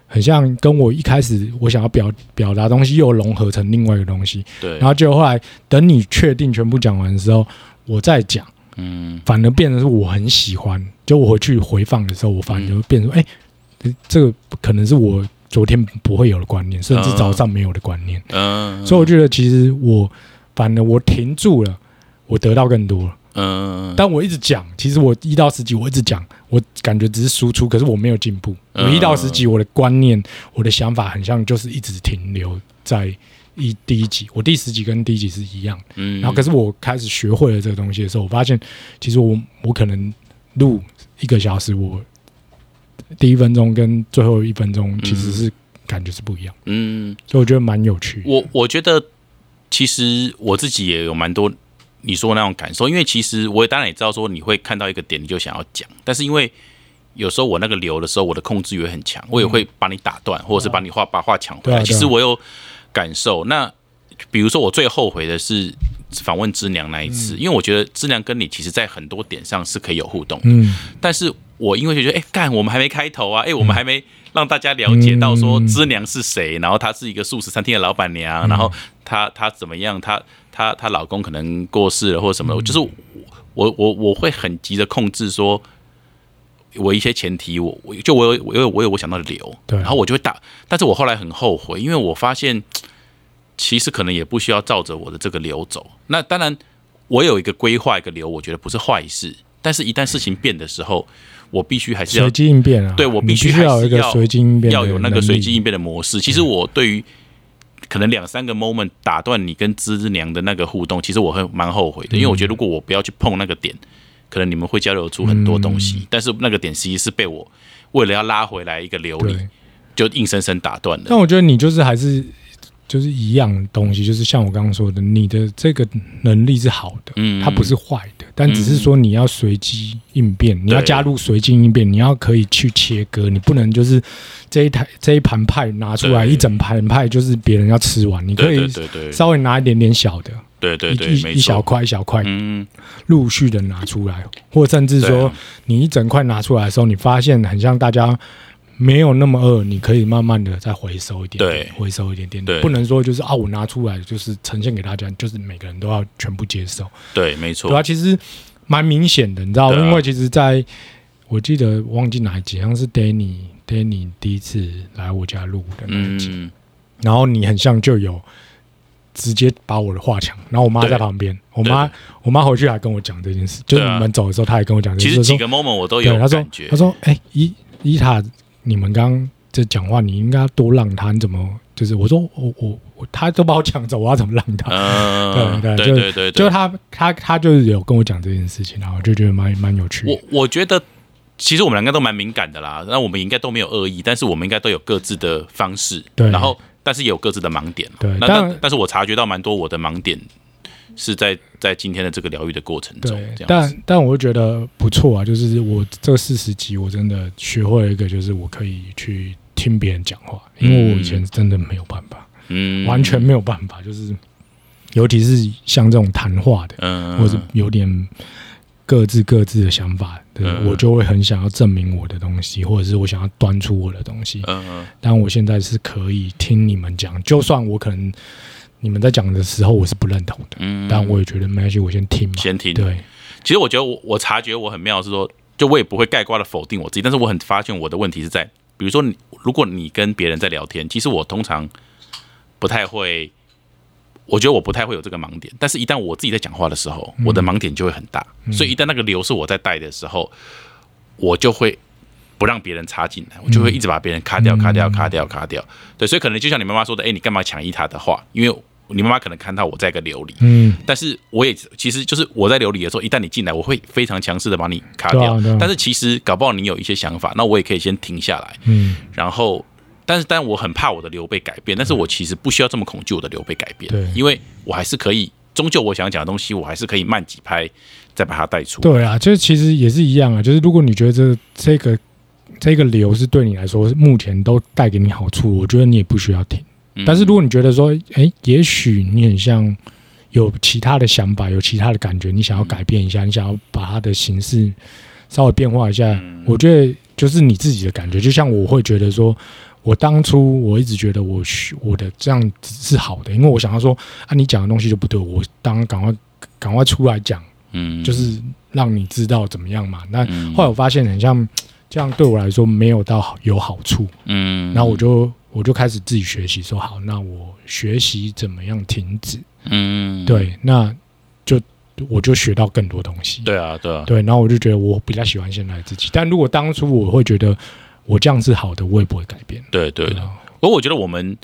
很像跟我一开始我想要表表达东西又融合成另外一个东西，对，然后就后来等你确定全部讲完的时候，我再讲，嗯。反而变成是我很喜欢。就我回去回放的时候，我反而就变成说，哎、这个可能是我昨天不会有的观念，甚至早上没有的观念。嗯，所以我觉得其实我反而我停住了，我得到更多了。嗯，但我一直讲，其实我一到十级我一直讲，我感觉只是输出，可是我没有进步。我嗯一到十级，我的观念、我的想法很像就是一直停留在一第一级，我第十级跟第一级是一样。嗯，然后可是我开始学会了这个东西的时候，我发现其实我我可能录一个小时，我第一分钟跟最后一分钟其实是感觉是不一样，嗯，所以我觉得蛮有趣。我我觉得其实我自己也有蛮多你说的那种感受，因为其实我当然也知道说你会看到一个点你就想要讲，但是因为有时候我那个流的时候，我的控制欲很强，我也会把你打断，或者是把你话把话抢回来。其实我有感受。那比如说我最后悔的是访问知娘那一次，因为我觉得知娘跟你其实在很多点上是可以有互动的，嗯，但是我因为就觉得，哎、干，我们还没开头啊，哎、我们还没让大家了解到说嗯。知娘是谁，然后她是一个素食餐厅的老板娘，然后她她怎么样，她她她老公可能过世了或者什么的，就是我我我我会很急着控制说。我一些前提，我我就我有我有我有我想到的流，对然后我就会打，但是我后来很后悔，因为我发现其实可能也不需要照着我的这个流走。那当然，我有一个规划一个流，我觉得不是坏事，但是一旦事情变的时候，我必须还是要随机应变啊，对我必须还是须要随机应变要有那个随机应变的模式。其实我对于可能两三个 moment 打断你跟芝娘的那个互动，其实我会蛮后悔的，因为我觉得如果我不要去碰那个点，可能你们会交流出很多东西。嗯但是那个点其实是被我为了要拉回来一个流里，就硬生生打断了。但我觉得你就是还是就是一样的东西，就是像我刚刚说的，你的这个能力是好的，嗯它不是坏的，但只是说你要随机应变，你要加入随机应变，你要可以去切割，你不能就是这一台这一盘派拿出来，一整盘派就是别人要吃完，你可以稍微拿一点点小的，对对对，一一一小，块一小块嗯，陆续的拿出来，或甚至说你一整块拿出来的时候，你发现很像大家没有那么饿，你可以慢慢的再回收一点点对，回收一点点，对。不能说就是啊，我拿出来就是呈现给大家，就是每个人都要全部接受，对，没错。对，啊，其实蛮明显的，你知道，因为其实在我记得忘记哪一集，好像是 Danny Danny 第一次来我家录的那一集，嗯，然后你很像就有直接把我的话抢，然后我妈在旁边，我对。妈我妈回去还跟我讲这件事，就是你们走的时候，她也跟我讲其实几个 moment 我都对，有她说感觉，她说哎伊伊塔，你们刚刚在讲话，你应该多让他，你怎么就是我说我我我他都把我抢走，我要怎么让他？嗯，对对对对对，就是他他他就是有跟我讲这件事情，然后就觉得蛮蛮有趣的。我我觉得，其实我们两个都蛮敏感的啦。那我们应该都没有恶意，但是我们应该都有各自的方式。对然后但是也有各自的盲点。那对但但但是我察觉到蛮多我的盲点是在在今天的这个疗愈的过程中。但但我会觉得不错啊，就是我这四十集我真的学会了一个，就是我可以去听别人讲话，因为我以前真的没有办法，嗯。完全没有办法，就是尤其是像这种谈话的，嗯，或者有点各自各自的想法对，嗯。我就会很想要证明我的东西，或者是我想要端出我的东西。嗯嗯。但我现在是可以听你们讲，就算我可能你们在讲的时候我是不认同的，嗯，但我也觉得没关系，我先听嘛。先听。对，其实我觉得我我察觉我很妙是说，就我也不会盖瓜的否定我自己，但是我很发现我的问题是在，比如说你如果你跟别人在聊天，其实我通常不太会，我觉得我不太会有这个盲点，但是一旦我自己在讲话的时候，我的盲点就会很大，所以一旦那个流是我在带的时候，我就会。不让别人插进来，我就会一直把别人卡掉、卡掉、卡掉、卡掉。对，所以可能就像你妈妈说的，哎、你干嘛抢伊塔的话？因为你妈妈可能看到我在一个流里，嗯，但是我也其实就是我在流里的时候，一旦你进来，我会非常强势的把你卡掉。啊啊但是其实搞不好你有一些想法，那我也可以先停下来，嗯，然后，但是但我很怕我的流被改变，但是我其实不需要这么恐惧我的流被改变，对因为我还是可以，终究我想讲的东西，我还是可以慢几拍再把它带出。对啊，就是其实也是一样啊，就是如果你觉得这这个这个流是对你来说目前都带给你好处，我觉得你也不需要停。嗯但是如果你觉得说，哎，也许你很像有其他的想法，有其他的感觉，你想要改变一下，你想要把它的形式稍微变化一下，嗯我觉得就是你自己的感觉。就像我会觉得说，我当初我一直觉得我需我的这样子是好的，因为我想要说啊，你讲的东西就不对，我当赶快赶快出来讲，嗯就是让你知道怎么样嘛。那嗯后来我发现很像这样对我来说没有到好有好处，嗯。然后我就我就开始自己学习，说好，那我学习怎么样停止，嗯。对，那就我就学到更多东西，对啊对啊。对，然后我就觉得我比较喜欢现在的自己，但如果当初我会觉得我这样是好的，我也不会改变，对对。啊。不过我觉得我们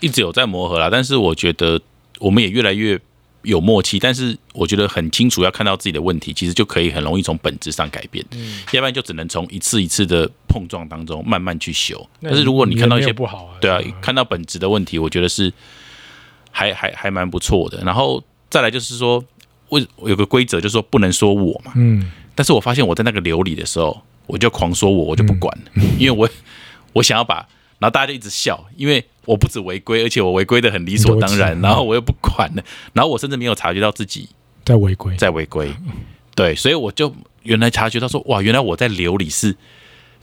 一直有在磨合啦，但是我觉得我们也越来越有默契。但是我觉得很清楚，要看到自己的问题，其实就可以很容易从本质上改变。嗯，要不然就只能从一次一次的碰撞当中慢慢去修。但是如果你看到一些不好啊，对啊，看到本质的问题，我觉得是还还还蛮不错的。然后再来就是说，为有个规则就是说不能说我嘛。嗯，但是我发现我在那个流里的时候，我就狂说我，我就不管了，因为我我想要把，然后大家就一直笑，因为我不止违规，而且我违规的很理所当然，然后我又不管了，然后我甚至没有察觉到自己在违规，在违规，对，所以我就原来察觉到说，哇，原来我在流里是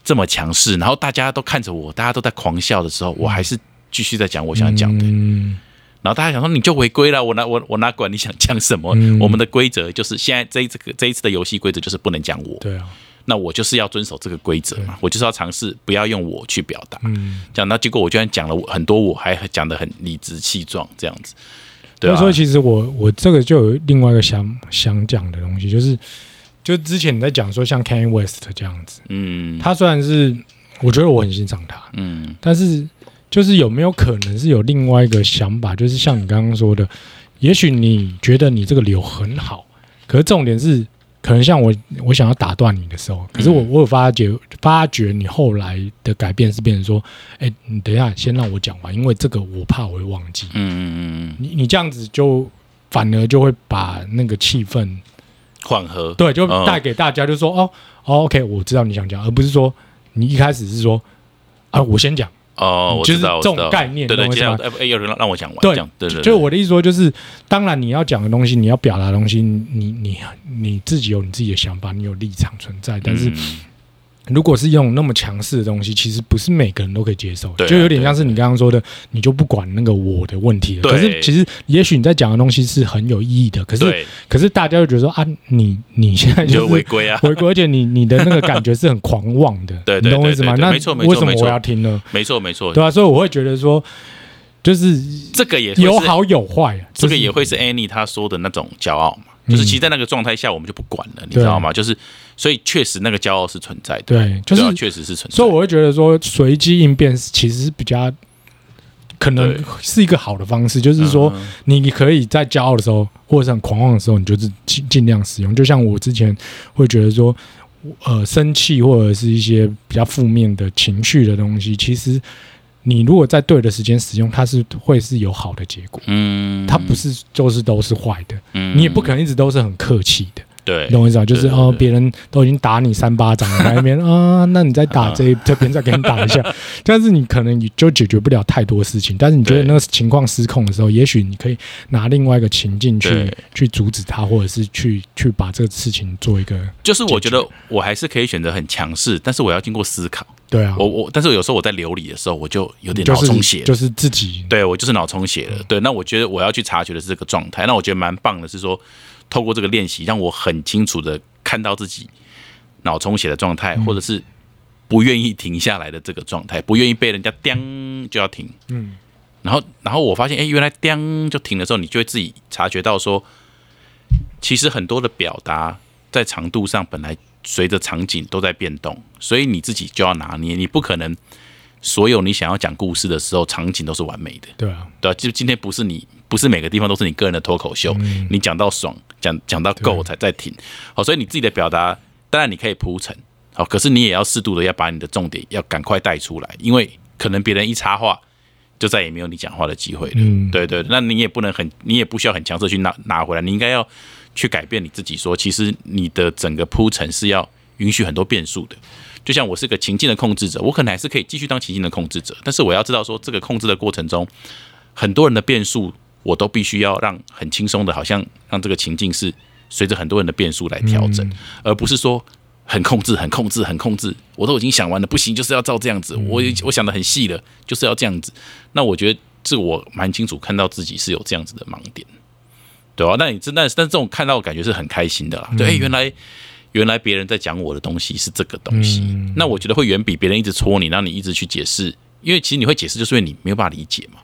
这么强势，然后大家都看着我，大家都在狂笑的时候，我还是继续在讲我想讲的，嗯，然后大家想说你就违规了，我哪我我哪管你想讲什么？嗯。我们的规则就是现在这一次这一次的游戏规则就是不能讲我，对啊，那我就是要遵守这个规则嘛，我就是要尝试不要用我去表达，嗯。这样那结果我居然讲了很多，我还讲的很理直气壮这样子，对啊，所以其实我我这个就有另外一个想想讲的东西，就是就之前你在讲说像 Kanye West 这样子，嗯。他虽然是我觉得我很欣赏他，嗯。但是就是有没有可能是有另外一个想法，就是像你刚刚说的，也许你觉得你这个流很好，可是重点是。可能像我，我想要打断你的时候，可是我嗯我有发觉，发觉你后来的改变是变成说，哎、你等一下先让我讲完，因为这个我怕我会忘记。嗯嗯嗯，你你这样子就反而就会把那个气氛，缓和，对，就嗯。带给大家，就说、哦哦，OK，我知道你想讲，而不是说你一开始是说啊，我先讲，哦，我就是知道，我这种概念对对，懂我意思吗？接下来哎哎，有人让让我讲完，对对对，对就是我的意思说，就是当然你要讲的东西，你要表达的东西，你你你自己有你自己的想法，你有立场存在。但是嗯如果是用那么强势的东西，其实不是每个人都可以接受的，就有点像是你刚刚说的，你就不管那个我的问题了。可是其实也许你在讲的东西是很有意义的，可是，可是大家就觉得说啊，你你现在就就是违规啊，违规，而且你你的那个感觉是很狂妄的，对对你懂我意思吗？那为什么我要听呢？没错没错，对啊，所以我会觉得说，就是这个也是有好有坏，啊这个也会是 Annie 她说的那种骄傲嘛，就是其实，在那个状态下，我们就不管了，你知道吗？就是所以确实那个骄傲是存在的，对，就是确实是存在。所以我会觉得说，随机应变其实是比较可能是一个好的方式，就是说嗯你可以在骄傲的时候或者是很狂妄的时候，你就是尽尽量使用。就像我之前会觉得说，呃，生气或者是一些比较负面的情绪的东西，其实你如果在对的时间使用，它是会是有好的结果。嗯，它不是就是都是坏的，嗯你也不可能一直都是很客气的。对你懂我意思吧？就是哦，别人都已经打你三巴掌了，在那边 啊，那你再打这这边再给你打一下，但是你可能你就解决不了太多事情。但是你觉得那个情况失控的时候，也许你可以拿另外一个情境去去阻止他，或者是去去把这个事情做一个就是我觉得我还是可以选择很强势，但是我要经过思考。对啊，我我，但是有时候我在流里的时候，我就有点脑充血了。就是自己对我就是脑充血了。对，那我觉得我要去察觉的是这个状态。那我觉得蛮棒的是说，透过这个练习，让我很清楚的看到自己脑充血的状态，或者是不愿意停下来的这个状态，不愿意被人家叮就要停。嗯然后，然后我发现，哎，原来叮就停的时候，你就会自己察觉到说，其实很多的表达在长度上本来随着场景都在变动，所以你自己就要拿捏，你不可能所有你想要讲故事的时候，场景都是完美的。对啊，对啊，就今天不是你，不是每个地方都是你个人的脱口秀，嗯你讲到爽，讲讲到够才再停。好，所以你自己的表达，当然你可以铺陈，好，可是你也要适度的要把你的重点要赶快带出来，因为可能别人一插话，就再也没有你讲话的机会了。嗯对对，那你也不能很，你也不需要很强势去拿拿回来，你应该要去改变你自己说，其实你的整个铺陈是要允许很多变数的。就像我是个情境的控制者，我可能还是可以继续当情境的控制者，但是我要知道说，这个控制的过程中，很多人的变数，我都必须要让很轻松的，好像让这个情境是随着很多人的变数来调整，嗯而不是说很控制、很控制、很控制。我都已经想完了，不行，就是要照这样子。我我想的很细了，就是要这样子。那我觉得这我蛮清楚看到自己是有这样子的盲点，对啊，那你真但是但这种看到感觉是很开心的啦。对，哎、原来原来别人在讲我的东西是这个东西，嗯。那我觉得会远比别人一直戳你，让你一直去解释，因为其实你会解释，就是因为你没有办法理解嘛。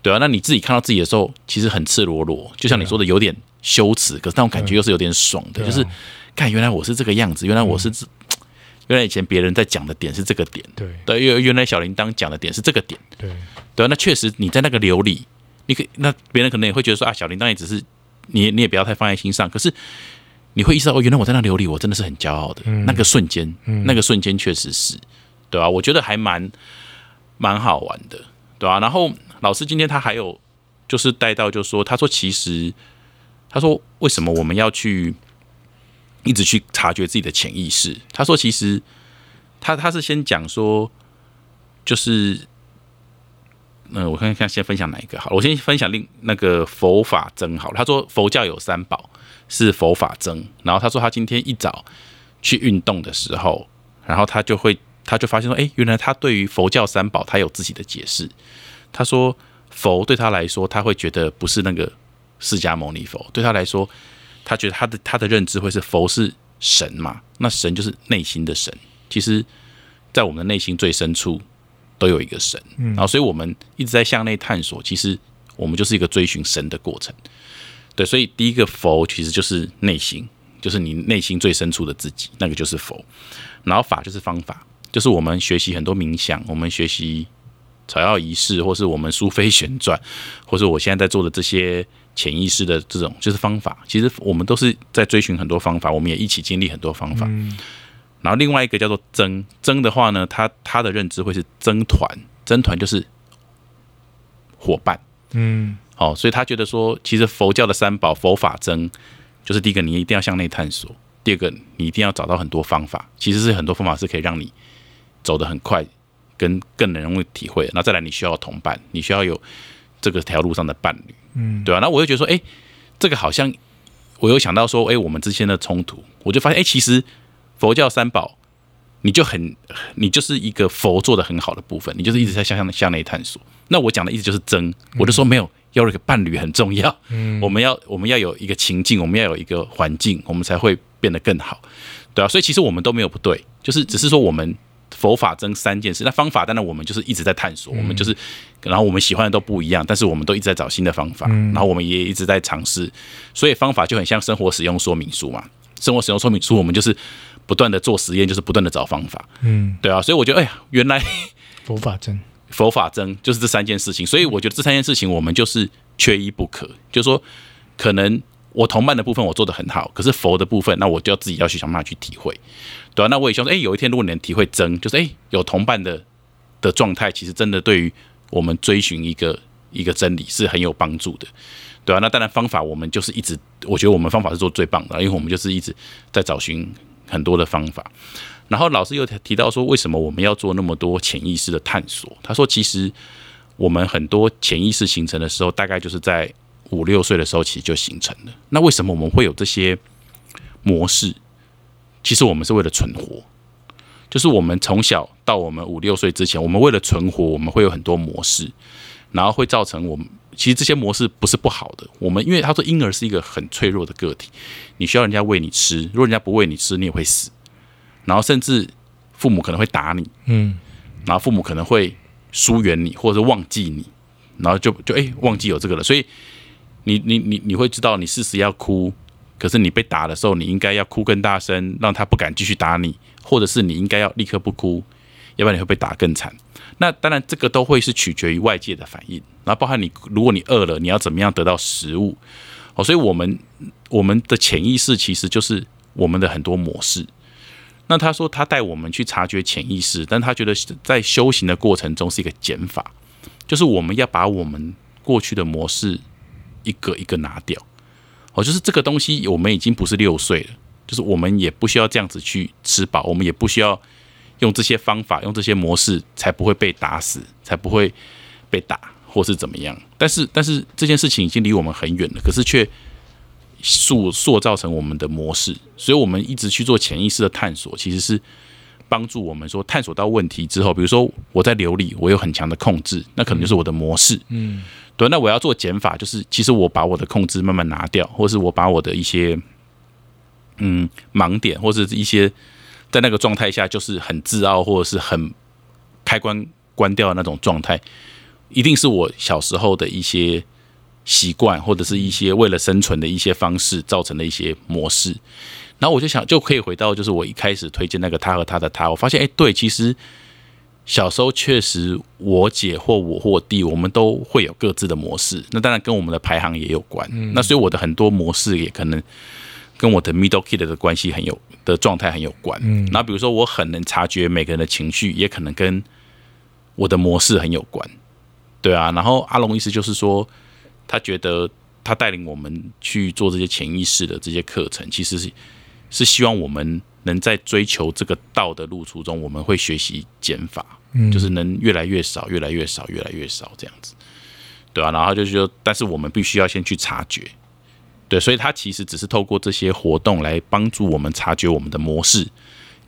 对啊，那你自己看到自己的时候，其实很赤裸裸，就像你说的，有点羞耻，可是那种感觉又是有点爽的，啊。就是看原来我是这个样子，原来我是这，原来以前别人在讲的点是这个点，对。对，原原来小铃铛讲的点是这个点，对。对啊，那确实你在那个流里，你可以那别人可能也会觉得说啊，小铃铛也只是你你也不要太放在心上，可是你会意识到哦，原来我在那流里，我真的是很骄傲的，那个瞬间，那个瞬间确实是，对吧、我觉得还蛮蛮好玩的，对吧、然后老师今天他还有就是带到，就说他说其实他说为什么我们要去一直去察觉自己的潜意识？他说其实他他是先讲说就是。嗯，我看看先分享哪一个好了。我先分享另那个佛法真好了。他说佛教有三宝是佛法僧，然后他说他今天一早去运动的时候，然后他就会他就发现说，哎，原来他对于佛教三宝他有自己的解释。他说佛对他来说，他会觉得不是那个释迦牟尼佛，对他来说，他觉得他的他的认知会是佛是神嘛，那神就是内心的神。其实，在我们的内心最深处都有一个神，然后所以我们一直在向内探索，其实我们就是一个追寻神的过程。对，所以第一个佛其实就是内心，就是你内心最深处的自己，那个就是佛。然后法就是方法，就是我们学习很多冥想，我们学习草药仪式，或是我们苏菲旋转，或是我现在在做的这些潜意识的这种，就是方法。其实我们都是在追寻很多方法，我们也一起经历很多方法。然后另外一个叫做增，增的话呢，他他的认知会是增团，增团就是伙伴。嗯哦，所以他觉得说，其实佛教的三宝佛法僧，就是第一个你一定要向内探索，第二个你一定要找到很多方法，其实是很多方法是可以让你走得很快，跟更能容易体会。那再来，你需要同伴，你需要有这个条路上的伴侣，嗯，对啊，那我就觉得说，哎，这个好像我有想到说，哎，我们之间的冲突，我就发现，哎，其实佛教三宝，你就很，你就是一个佛做的很好的部分，你就是一直在向向向内探索。那我讲的意思就是真，我就说没有，要有一个伴侣很重要，嗯。我们要我们要有一个情境，我们要有一个环境，我们才会变得更好，对啊，所以其实我们都没有不对，就是只是说我们佛法真三件事，那方法当然我们就是一直在探索，我们就是，然后我们喜欢的都不一样，但是我们都一直在找新的方法，然后我们也一直在尝试，所以方法就很像生活使用说明书嘛，生活使用说明书我们就是不断的做实验，就是不断的找方法，嗯，对啊，所以我觉得哎呀，原来。佛法真，佛法真就是这三件事情，所以我觉得这三件事情我们就是缺一不可。就是说，可能我同伴的部分我做的很好，可是佛的部分，那我就要自己要去想办法去体会，对啊，那我也希望说，哎、有一天如果你能体会真，就是哎、有同伴的的状态，其实真的对于我们追寻一个一个真理是很有帮助的，对啊，那当然方法我们就是一直，我觉得我们方法是做最棒的，因为我们就是一直在找寻很多的方法。然后老师又提到说，为什么我们要做那么多潜意识的探索？他说，其实我们很多潜意识形成的时候，大概就是在五六岁的时候其实就形成了。那为什么我们会有这些模式？其实我们是为了存活，就是我们从小到我们五六岁之前，我们为了存活，我们会有很多模式，然后会造成我们。其实这些模式不是不好的，我们因为他说婴儿是一个很脆弱的个体，你需要人家喂你吃，如果人家不喂你吃，你也会死。然后甚至父母可能会打你，嗯然后父母可能会疏远你，或者是忘记你，然后就就哎、忘记有这个了，所以你你你你会知道你事实要哭，可是你被打的时候，你应该要哭更大声，让他不敢继续打你，或者是你应该要立刻不哭，要不然你会被打更惨。那当然，这个都会是取决于外界的反应，然后包含你，如果你饿了，你要怎么样得到食物哦。所以，我们我们的潜意识其实就是我们的很多模式。那他说他带我们去察觉潜意识，但他觉得在修行的过程中是一个减法，就是我们要把我们过去的模式一个一个拿掉。哦，就是这个东西，我们已经不是六岁了，就是我们也不需要这样子去吃饱，我们也不需要用这些方法、用这些模式，才不会被打死，才不会被打或是怎么样。但是，但是这件事情已经离我们很远了，可是却塑塑造成我们的模式，所以我们一直去做潜意识的探索，其实是帮助我们说探索到问题之后，比如说我在流利，我有很强的控制，那可能就是我的模式。嗯。对，那我要做减法，就是其实我把我的控制慢慢拿掉，或是我把我的一些嗯盲点，或者是一些在那个状态下就是很自傲，或者是很开关关掉的那种状态，一定是我小时候的一些习惯，或者是一些为了生存的一些方式造成的一些模式。然后我就想，就可以回到就是我一开始推荐那个他和他的他，我发现哎，对，其实小时候确实我姐或我或我弟，我们都会有各自的模式。那当然跟我们的排行也有关。那所以我的很多模式也可能跟我的 middle kid 的关系很有的状态很有关。嗯然后比如说我很能察觉每个人的情绪，也可能跟我的模式很有关。对啊，然后阿龙意思就是说，他觉得他带领我们去做这些潜意识的这些课程，其实是是希望我们能在追求这个道的路途中，我们会学习减法，嗯，就是能越来越少，越来越少，越来越少这样子，对啊，然后他就说，但是我们必须要先去察觉，对，所以他其实只是透过这些活动来帮助我们察觉我们的模式，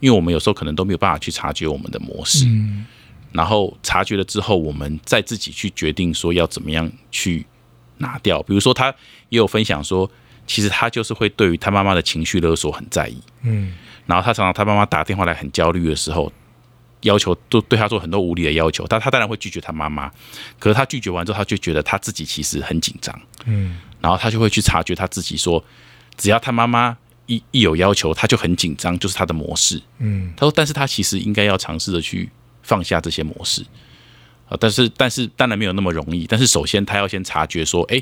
因为我们有时候可能都没有办法去察觉我们的模式，嗯。然后察觉了之后，我们再自己去决定说要怎么样去拿掉。比如说，他也有分享说，其实他就是会对于他妈妈的情绪勒索很在意，嗯。然后他常常他妈妈打电话来很焦虑的时候，要求都对他做很多无理的要求，但他当然会拒绝他妈妈，可是他拒绝完之后，他就觉得他自己其实很紧张，嗯。然后他就会去察觉他自己说，只要他妈妈一一有要求，他就很紧张，就是他的模式。嗯。他说，但是他其实应该要尝试着去放下这些模式啊，但是但是当然没有那么容易。但是首先他要先察觉说，哎、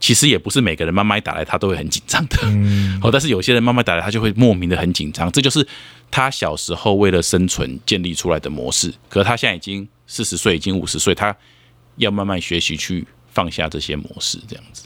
其实也不是每个人妈妈一打来他都会很紧张的，嗯哦，但是有些人妈妈打来他就会莫名的很紧张，这就是他小时候为了生存建立出来的模式。可是他现在已经四十岁，已经五十岁，他要慢慢学习去放下这些模式，这样子。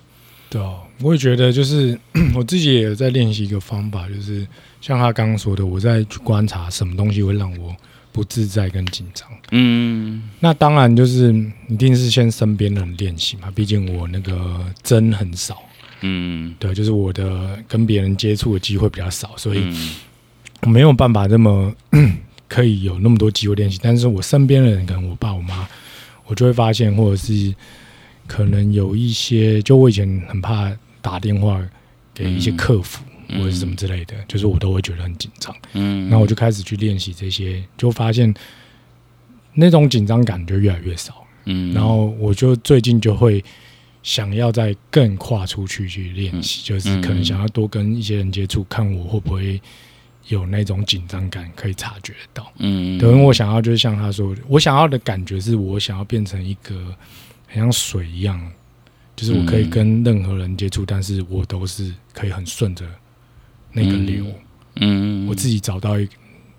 对哦，我也觉得就是 我自己也有在练习一个方法，就是像他刚刚说的，我在去观察什么东西会让我不自在跟紧张。嗯那当然就是一定是先身边的人练习嘛，毕竟我那个针很少，嗯对，就是我的跟别人接触的机会比较少，所以没有办法这么 可以有那么多机会练习。但是我身边的人，可能我爸我妈，我就会发现，或者是可能有一些，就我以前很怕打电话给一些客服、嗯或者是什么之类的，就是我都会觉得很紧张。嗯，那我就开始去练习这些，就发现那种紧张感就越来越少。嗯，然后我就最近就会想要再更跨出去去练嗯习，就是可能想要多跟一些人接触，看我会不会有那种紧张感可以察觉得到。嗯，等于我想要就是像他说的，我想要的感觉是我想要变成一个很像水一样，就是我可以嗯跟任何人接触，但是我都是可以很顺着那个流，嗯，我自己找到一个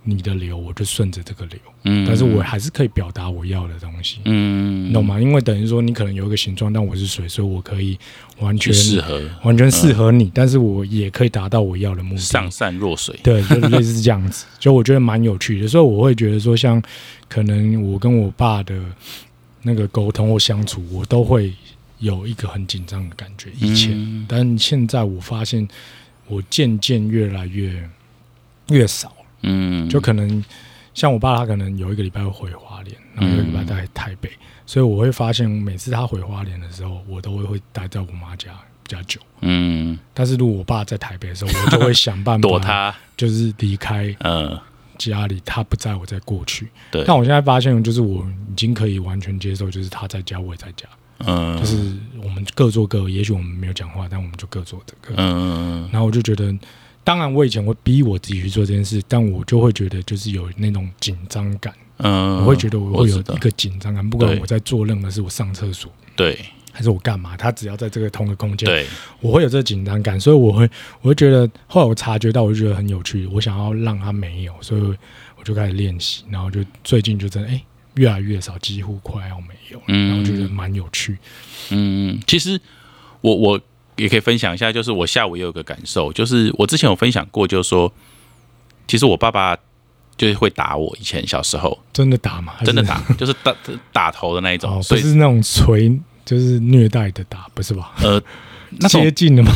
你的流，我就顺着这个流，嗯，但是我还是可以表达我要的东西。嗯，你懂吗？因为等于说你可能有一个形状，但我是水，所以我可以完全适合完全适合你，但是我也可以达到我要的目的。上善若水。对，就类似这样子，就我觉得蛮有趣的。所以我会觉得说，像可能我跟我爸的那个沟通或相处，我都会有一个很紧张的感觉。以前，嗯但现在我发现，我渐渐越来越越少，嗯，就可能像我爸，他可能有一个礼拜会回花莲，然后有一个礼拜在台北，所以我会发现每次他回花莲的时候，我都会会待在我妈家比较久。嗯。但是如果我爸在台北的时候，我就会想办法躲，他，就是离开嗯，家里，他不在我再过去。对。但我现在发现，就是我已经可以完全接受，就是他在家，我也在家，嗯，就是我们各做各，也许我们没有讲话，但我们就各做各。嗯然后我就觉得，当然我以前会逼我自己去做这件事，但我就会觉得就是有那种紧张感，嗯，我会觉得我会有一个紧张感，不管我在做任何事，我上厕所对。还是我干嘛，他只要在这个同个空间，对，我会有这个紧张感，所以我会，我会觉得后来我察觉到，我就觉得很有趣，我想要让他没有，所以我就开始练习，然后就最近就真的哎、越来越少，几乎快要没有，嗯然后觉得蛮有趣，嗯，其实我我也可以分享一下，就是我下午也有个感受，就是我之前有分享过，就是说，其实我爸爸就是会打我，以前小时候真的打吗？真的打，就是打打头的那一种，哦，所以不是那种锤，就是虐待的打，不是吧？呃，那接近的吗？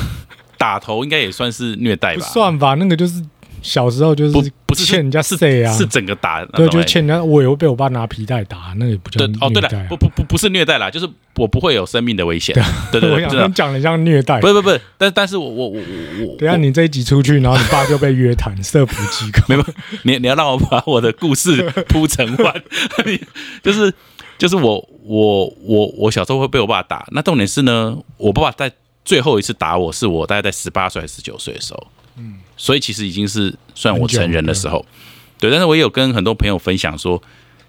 打头应该也算是虐待不吧？算吧，那个就是小时候就是不是欠人家是谁啊？是整个打对，就是欠人家，我也会被我爸拿皮带打，那也不叫对哦，对了，不不不不是虐待啦，就是我不会有生命的危险，对对我对，真的想你讲的像虐待不。是不是不是，但但是我我我我我，等下你这一集出去，然后你爸就被约谈，社福机构。没有你你要让我把我的故事 铺成完，你就是就是我我我我小时候会被我爸打，那重点是呢，我爸爸在最后一次打我是我大概在十八岁还是十九岁的时候，嗯，所以其实已经是算我成人的时候，对，但是我也有跟很多朋友分享说，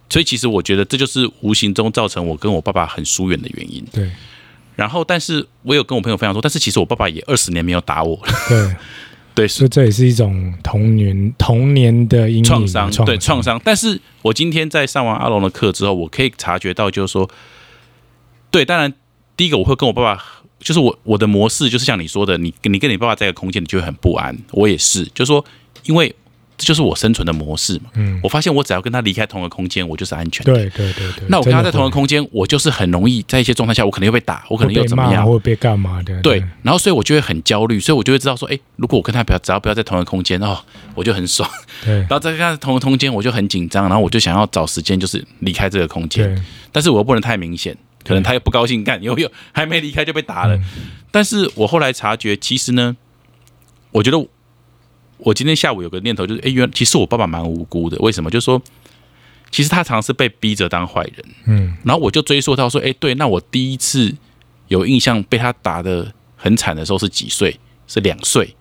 所以其实我觉得这就是无形中造成我跟我爸爸很疏远的原因。对。然后，但是我有跟我朋友分享说，但是其实我爸爸也二十年没有打我了，对，对，所以这也是一种童年童年的阴影创伤，对创伤。但是我今天在上完阿龙的课之后，我可以察觉到，就是说，对，当然第一个我会跟我爸爸，就是我我的模式就是像你说的，你你跟你爸爸在一个空间，你就会很不安。我也是，就是说，因为这就是我生存的模式嘛。嗯，我发现我只要跟他离开同一个空间，我就是安全的。对对对对。那我跟他在同一个空间，我就是很容易在一些状态下，我可能又被打，我可能又怎么样。或被干嘛的？对，然后所以我就会很焦虑，所以我就会知道说，哎，如果我跟他不要，只要不要在同一个空间哦，我就很爽。对然后再跟他同一个空间，我就很紧张，然后我就想要找时间，就是离开这个空间，对但是我又不能太明显，可能他又不高兴干，又又还没离开就被打了。嗯但是我后来察觉，其实呢，我觉得我今天下午有个念头，就是，哎，原其实我爸爸蛮无辜的，为什么？就是说，其实他常常是被逼着当坏人。嗯然后我就追溯到说，哎，对，那我第一次有印象被他打的很惨的时候是几岁？是两岁。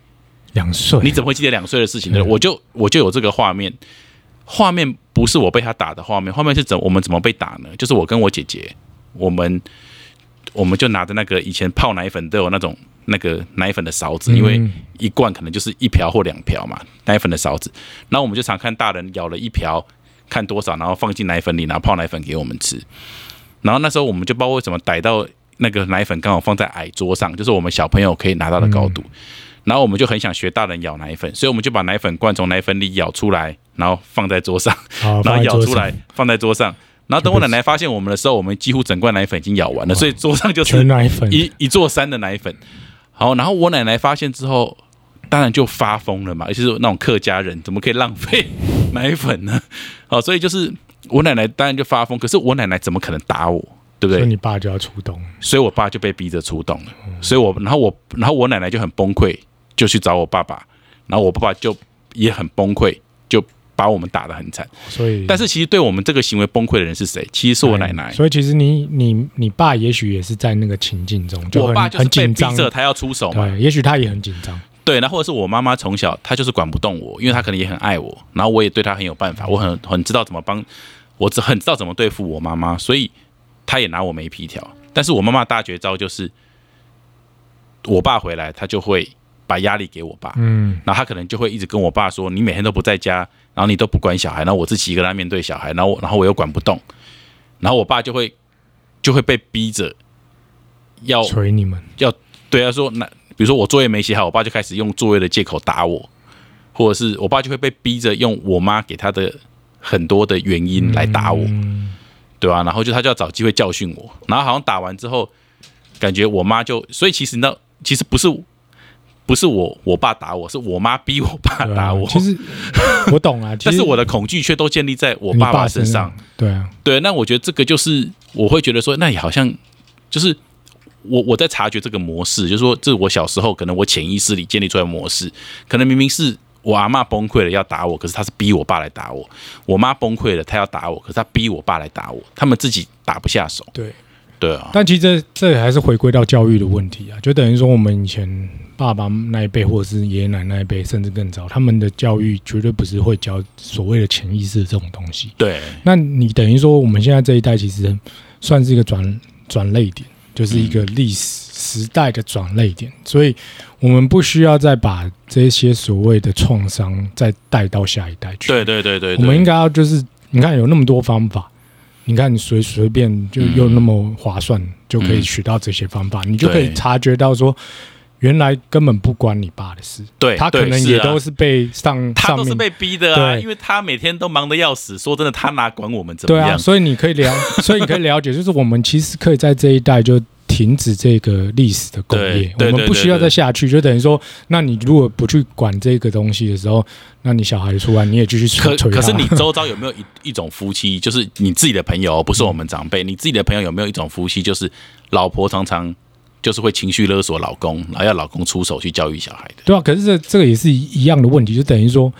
两岁，你怎么会记得两岁的事情呢？嗯我就我就有这个画面，画面不是我被他打的画面，画面是怎我们怎么被打呢？就是我跟我姐姐，我们我们就拿着那个以前泡奶粉都有那种那个奶粉的勺子，因为嗯一罐可能就是一瓢或两瓢嘛，奶粉的勺子，然后我们就常看大人舀了一瓢，看多少，然后放进奶粉里，然后泡奶粉给我们吃。然后那时候我们就不知道为什么逮到那个奶粉刚好放在矮桌上，就是我们小朋友可以拿到的高度。然后我们就很想学大人舀奶粉，所以我们就把奶粉罐从奶粉里舀出来，然后放在桌上，好，然后舀出来放在桌上。然后等我奶奶发现我们的时候，我们几乎整罐奶粉已经咬完了，所以桌上就是全奶粉，一一座山的奶粉。好，然后我奶奶发现之后，当然就发疯了嘛，尤其是那种客家人，怎么可以浪费奶粉呢？好，所以就是我奶奶当然就发疯，可是我奶奶怎么可能打我，对不对？所以你爸就要出动。所以我爸就被逼着出动了，所以我然后我然后我奶奶就很崩溃，就去找我爸爸，然后我爸爸就也很崩溃，就把我们打得很惨。所以，但是其实对我们这个行为崩溃的人是谁？其实是我奶奶。所以其实你你你爸也许也是在那个情境中，我爸就是被很紧张。逼着他要出手嘛，对，也许他也很紧张。对，然后或者是我妈妈从小她就是管不动我，因为她可能也很爱我，然后我也对她很有办法，我很很知道怎么帮，我只很知道怎么对付我妈妈，所以她也拿我没皮条。但是我妈妈大绝招就是，我爸回来，她就会把压力给我爸，嗯，然后她可能就会一直跟我爸说：“你每天都不在家，然后你都不管小孩，然后我自己一个人面对小孩，然后我然后我又管不动，然后我爸就会就会被逼着要捶你们。要对啊，说那比如说我作业没写好，我爸就开始用作业的借口打我，或者是我爸就会被逼着用我妈给他的很多的原因来打我，嗯对吧、然后就他就要找机会教训我，然后好像打完之后，感觉我妈就，所以其实呢，其实不是不是我我爸打我，是我妈逼我爸打我，其实 我懂啊，其但是我的恐惧却都建立在我爸爸身身上。。对啊，对，那我觉得这个就是我会觉得说，那也好像就是我我在察觉这个模式，就是说，这是我小时候可能我潜意识里建立出来的模式，可能明明是我阿妈崩溃了要打我，可是她是逼我爸来打我；我妈崩溃了，她要打我，可是她逼我爸来打我，他们自己打不下手。对。对啊，但其实这这还是回归到教育的问题啊，就等于说我们以前爸爸那一辈，或者是爷爷奶奶那一辈，甚至更早，他们的教育绝对不是会教所谓的潜意识这种东西。对。那你等于说我们现在这一代其实算是一个转转类点，就是一个历史时代的转类点，所以我们不需要再把这些所谓的创伤再带到下一代去。对对对对，我们应该要就是你看有那么多方法，你看你随随便就嗯又那么划算，就可以取到这些方法，你就可以察觉到说，原来根本不关你爸的事，对他可能也都是被上他。都是被逼的啊，因为他每天都忙得要死。说真的，他哪管我们怎么对啊，样？所以你可以了，所以你可以了解，就是我们其实可以在这一代就停止这个历史的工业，我们不需要再下去，就等于说，那你如果不去管这个东西的时候，那你小孩出来你也继续可可是你周遭有没有一 一种夫妻，就是你自己的朋友，不是我们长辈，你自己的朋友有没有一种夫妻，就是老婆常常就是会情绪勒索老公，然后要老公出手去教育小孩的？对啊，可是这这个也是一样的问题，就等于说，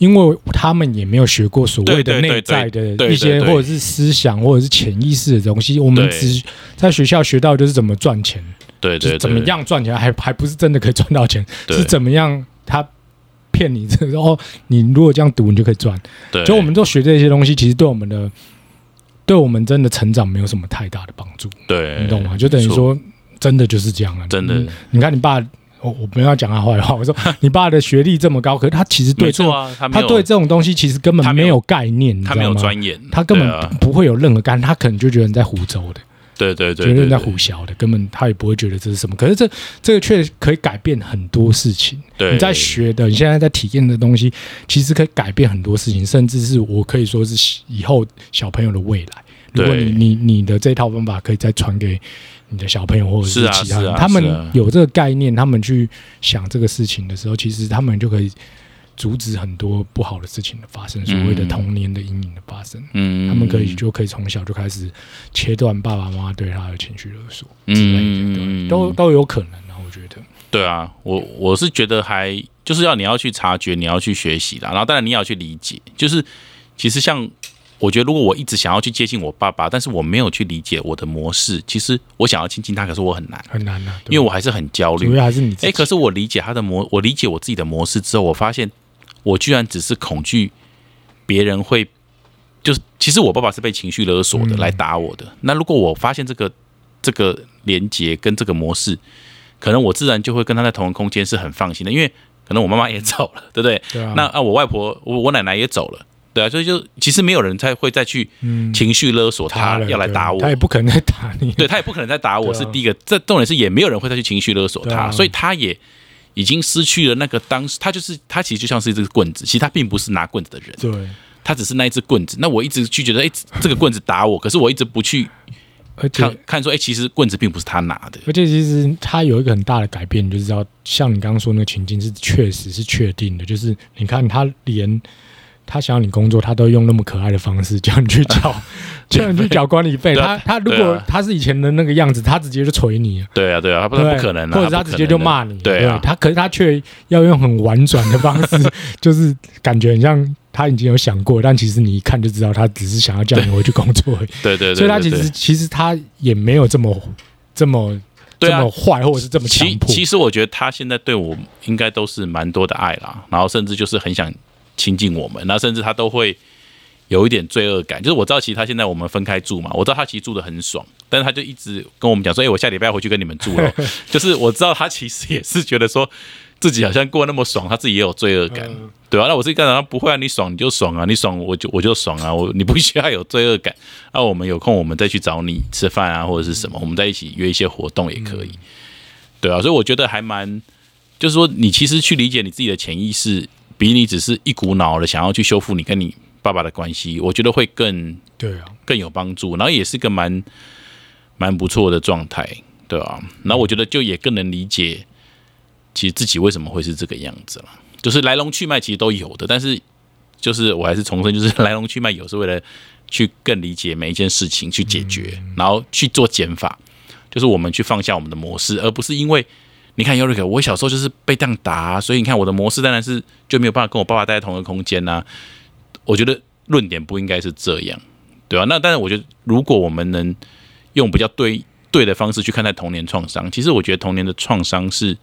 因为他们也没有学过所谓的内在的一些或者是思想或者是潜意识的东西，我们只在学校学到就是怎么赚钱，对对怎么样赚钱，还还不是真的可以赚到钱，是怎么样他骗你这个哦，你如果这样赌，你就可以赚。对，就我们都学这些东西，其实对我们的对我们真的成长没有什么太大的帮助，对，你懂吗？就等于说，真的就是这样了，真的。你你看你爸，我我不要讲他坏话，我说 你爸的学历这么高，可是他其实对错啊，他对这种东西其实根本没有概念，你他没有知道吗？钻研，他根本不会有任何概念，他可能就觉得你在胡诌的，对对对，觉得你在胡淆的，根本他也不会觉得这是什么。可是这这个却可以改变很多事情。你在学的，你现在在体验的东西，其实可以改变很多事情，甚至是我可以说是以后小朋友的未来。如果你你你的这套方法可以再传给你的小朋友或者是啊其他人，他们有这个概念，他们去想这个事情的时候，其实他们就可以阻止很多不好的事情的发生，所谓的嗯童年的阴影的发生。嗯，他们可以就可以从小就开始切断爸爸妈妈对他的情绪勒索嗯之类的，对，嗯都都有可能啊，我觉得。对啊，我我是觉得还就是要你要去察觉，你要去学习啦，然后当然你也要去理解，就是其实像我觉得，如果我一直想要去接近我爸爸，但是我没有去理解我的模式，其实我想要亲近他，可是我很难，很难啊，因为我还是很焦虑。主要还是你。哎，可是我理解他的模，我理解我自己的模式之后，我发现我居然只是恐惧别人会，就是其实我爸爸是被情绪勒索的嗯来打我的。那如果我发现这个这个连接跟这个模式，可能我自然就会跟他在同一个空间是很放心的，因为可能我妈妈也 走了，对不对？对啊，那啊，我外婆我我奶奶也走了，对啊，所以就其实没有人再会再去嗯情绪勒索他了要来打我他，也不可能再打你。对他也不可能再打我，啊是第一个。这重点是也没有人会再去情绪勒索他，啊所以他也已经失去了那个当时，他就是他其实就像是一只棍子，其实他并不是拿棍子的人，对，他只是那一只棍子。那我一直去觉得，哎、这个棍子打我，可是我一直不去而且看看说，哎、其实棍子并不是他拿的。而且其实他有一个很大的改变，你就知道，像你刚刚说那个情境是确实是确定的，就是你看他连他想要你工作，他都用那么可爱的方式叫你去缴，叫你去缴管理费。他他如果他是以前的那个样子，他直接就捶你。对啊，对啊，他不对不可能啊，或者他直接就骂你，对啊，他可是他却要用很婉转的方式，就是感觉很像他已经有想过，但其实你一看就知道他只是想要叫你回去工作而已，对对对，所以他其实其实他也没有这么这么对啊。这么坏，或者是这么强迫。其其实我觉得他现在对我应该都是蛮多的爱啦，然后甚至就是很想亲近我们，那甚至他都会有一点罪恶感。就是我知道，其实他现在我们分开住嘛，我知道他其实住的很爽，但是他就一直跟我们讲说：“哎、我下礼拜要回去跟你们住了。” 就是我知道他其实也是觉得说自己好像过那么爽，他自己也有罪恶感，嗯对啊，那我是干啥？不会啊，你爽你就爽啊，你爽我就我就爽啊，我你不需要有罪恶感。那、我们有空我们再去找你吃饭啊，或者是什么，我们在一起约一些活动也可以。对啊，所以我觉得还蛮，就是说你其实去理解你自己的潜意识，比你只是一股脑的想要去修复你跟你爸爸的关系，我觉得会更对啊，更有帮助，然后也是个蛮蛮不错的状态，对啊，然后我觉得就也更能理解，其实自己为什么会是这个样子了，就是来龙去脉其实都有的，但是就是我还是重申，就是来龙去脉有是为了去更理解每一件事情去解决，然后去做减法，就是我们去放下我们的模式，而不是因为。你看 Yorick，我小时候就是被这样打、啊，所以你看我的模式当然是就没有办法跟我爸爸待在同一个空间呐、啊我觉得论点不应该是这样，对吧、那但是我觉得，如果我们能用比较对对的方式去看待童年创伤，其实我觉得童年的创伤是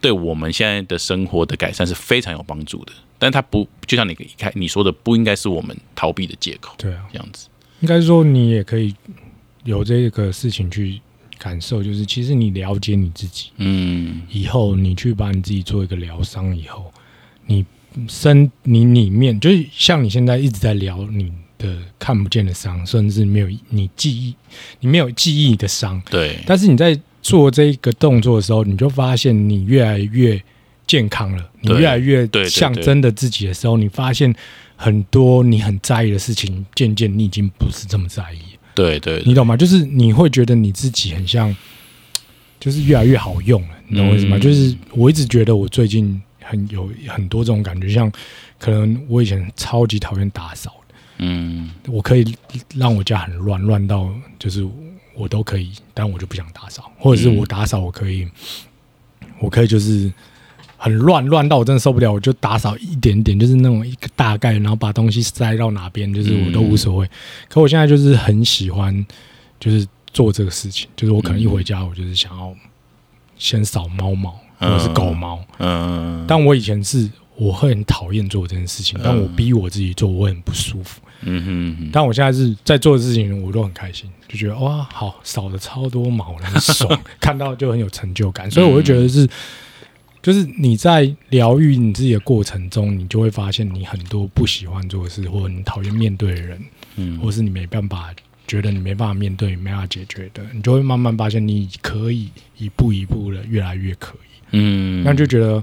对我们现在的生活的改善是非常有帮助的。但是它不就像你一开你说的，不应该是我们逃避的借口，对啊，这样子。应该说你也可以有这个事情去感受，就是其实你了解你自己，嗯。以后你去把你自己做一个疗伤以后，你身你里面就是像你现在一直在聊你的看不见的伤，甚至没有你记忆，你没有记忆的伤，对，但是你在做这个动作的时候，你就发现你越来越健康了，你越来越像真的自己的时候，你发现很多你很在意的事情，渐渐你已经不是这么在意了。对对你懂吗？就是你会觉得你自己很像，就是越来越好用了，你懂我意思吗？嗯就是我一直觉得我最近很有很多这种感觉，像可能我以前超级讨厌打扫的，嗯我可以让我家很乱，乱到就是我都可以，但我就不想打扫，或者是我打扫我可以，我可以就是。很乱，乱到我真的受不了，我就打扫一点点，就是那种一个大概，然后把东西塞到哪边，就是我都无所谓。可我现在就是很喜欢，就是做这个事情，就是我可能一回家，我就是想要先扫猫毛或者是狗毛。嗯，但我以前是我会很讨厌做这件事情，但我逼我自己做，我很不舒服。嗯哼哼，但我现在是在做的事情，我都很开心，就觉得哇，好扫的超多毛了，很爽，看到就很有成就感。所以我就觉得是，就是你在疗愈你自己的过程中，你就会发现你很多不喜欢做的事，或者你讨厌面对的人，嗯。或是你没办法觉得你没办法面对、没办法解决的，你就会慢慢发现你可以一步一步的越来越可以，嗯，那就觉得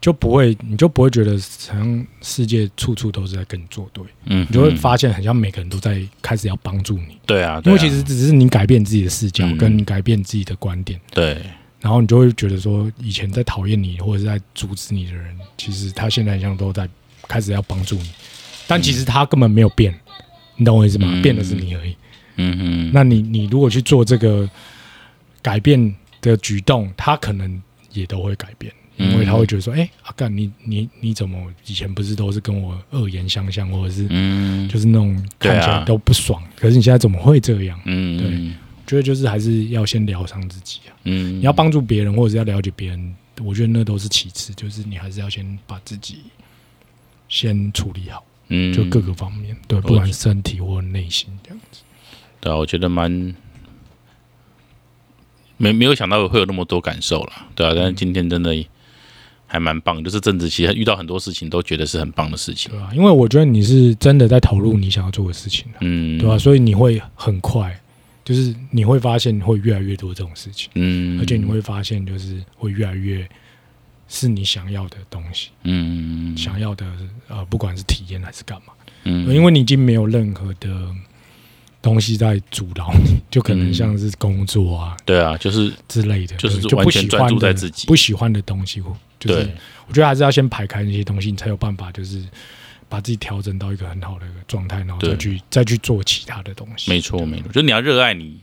就不会，你就不会觉得好像世界处处都是在跟你作对，嗯，你就会嗯发现好像每个人都在开始要帮助你，对啊，因为其实只是你改变自己的视角，嗯。跟你改变自己的观点，对，然后你就会觉得说，以前在讨厌你或者是在阻止你的人，其实他现在好像都在开始要帮助你，但其实他根本没有变，你懂我意思吗？嗯。变的是你而已。嗯嗯，那你你如果去做这个改变的举动，他可能也都会改变，因为他会觉得说，哎、阿干你你你怎么以前不是都是跟我恶言相向，或者是嗯。就是那种看起来都不爽，可是你现在怎么会这样？嗯，对。我觉得就是还是要先疗伤自己啊。嗯，你要帮助别人或者是要了解别人，我觉得那都是其次，就是你还是要先把自己先处理好，嗯，就各个方面，对，不管身体或内心这样子。对啊，我觉得蛮没没有想到会有那么多感受了，对啊，但是今天真的还蛮棒，就是正子其实遇到很多事情都觉得是很棒的事情，对啊、因为我觉得你是真的在投入你想要做的事情、啊，嗯，对吧、所以你会很快，就是你会发现会越来越多这种事情，嗯，而且你会发现就是会越来越是你想要的东西，嗯。想要的呃，不管是体验还是干嘛，嗯。因为你已经没有任何的东西在阻挠你，就可能嗯。像是工作啊对啊，就是之类的，就是就不喜欢的自己。不喜欢的东西，就是对。我觉得还是要先排开那些东西，你才有办法就是把自己调整到一个很好的状态，然后再去再去做其他的东西。没错没错，就是你要热爱你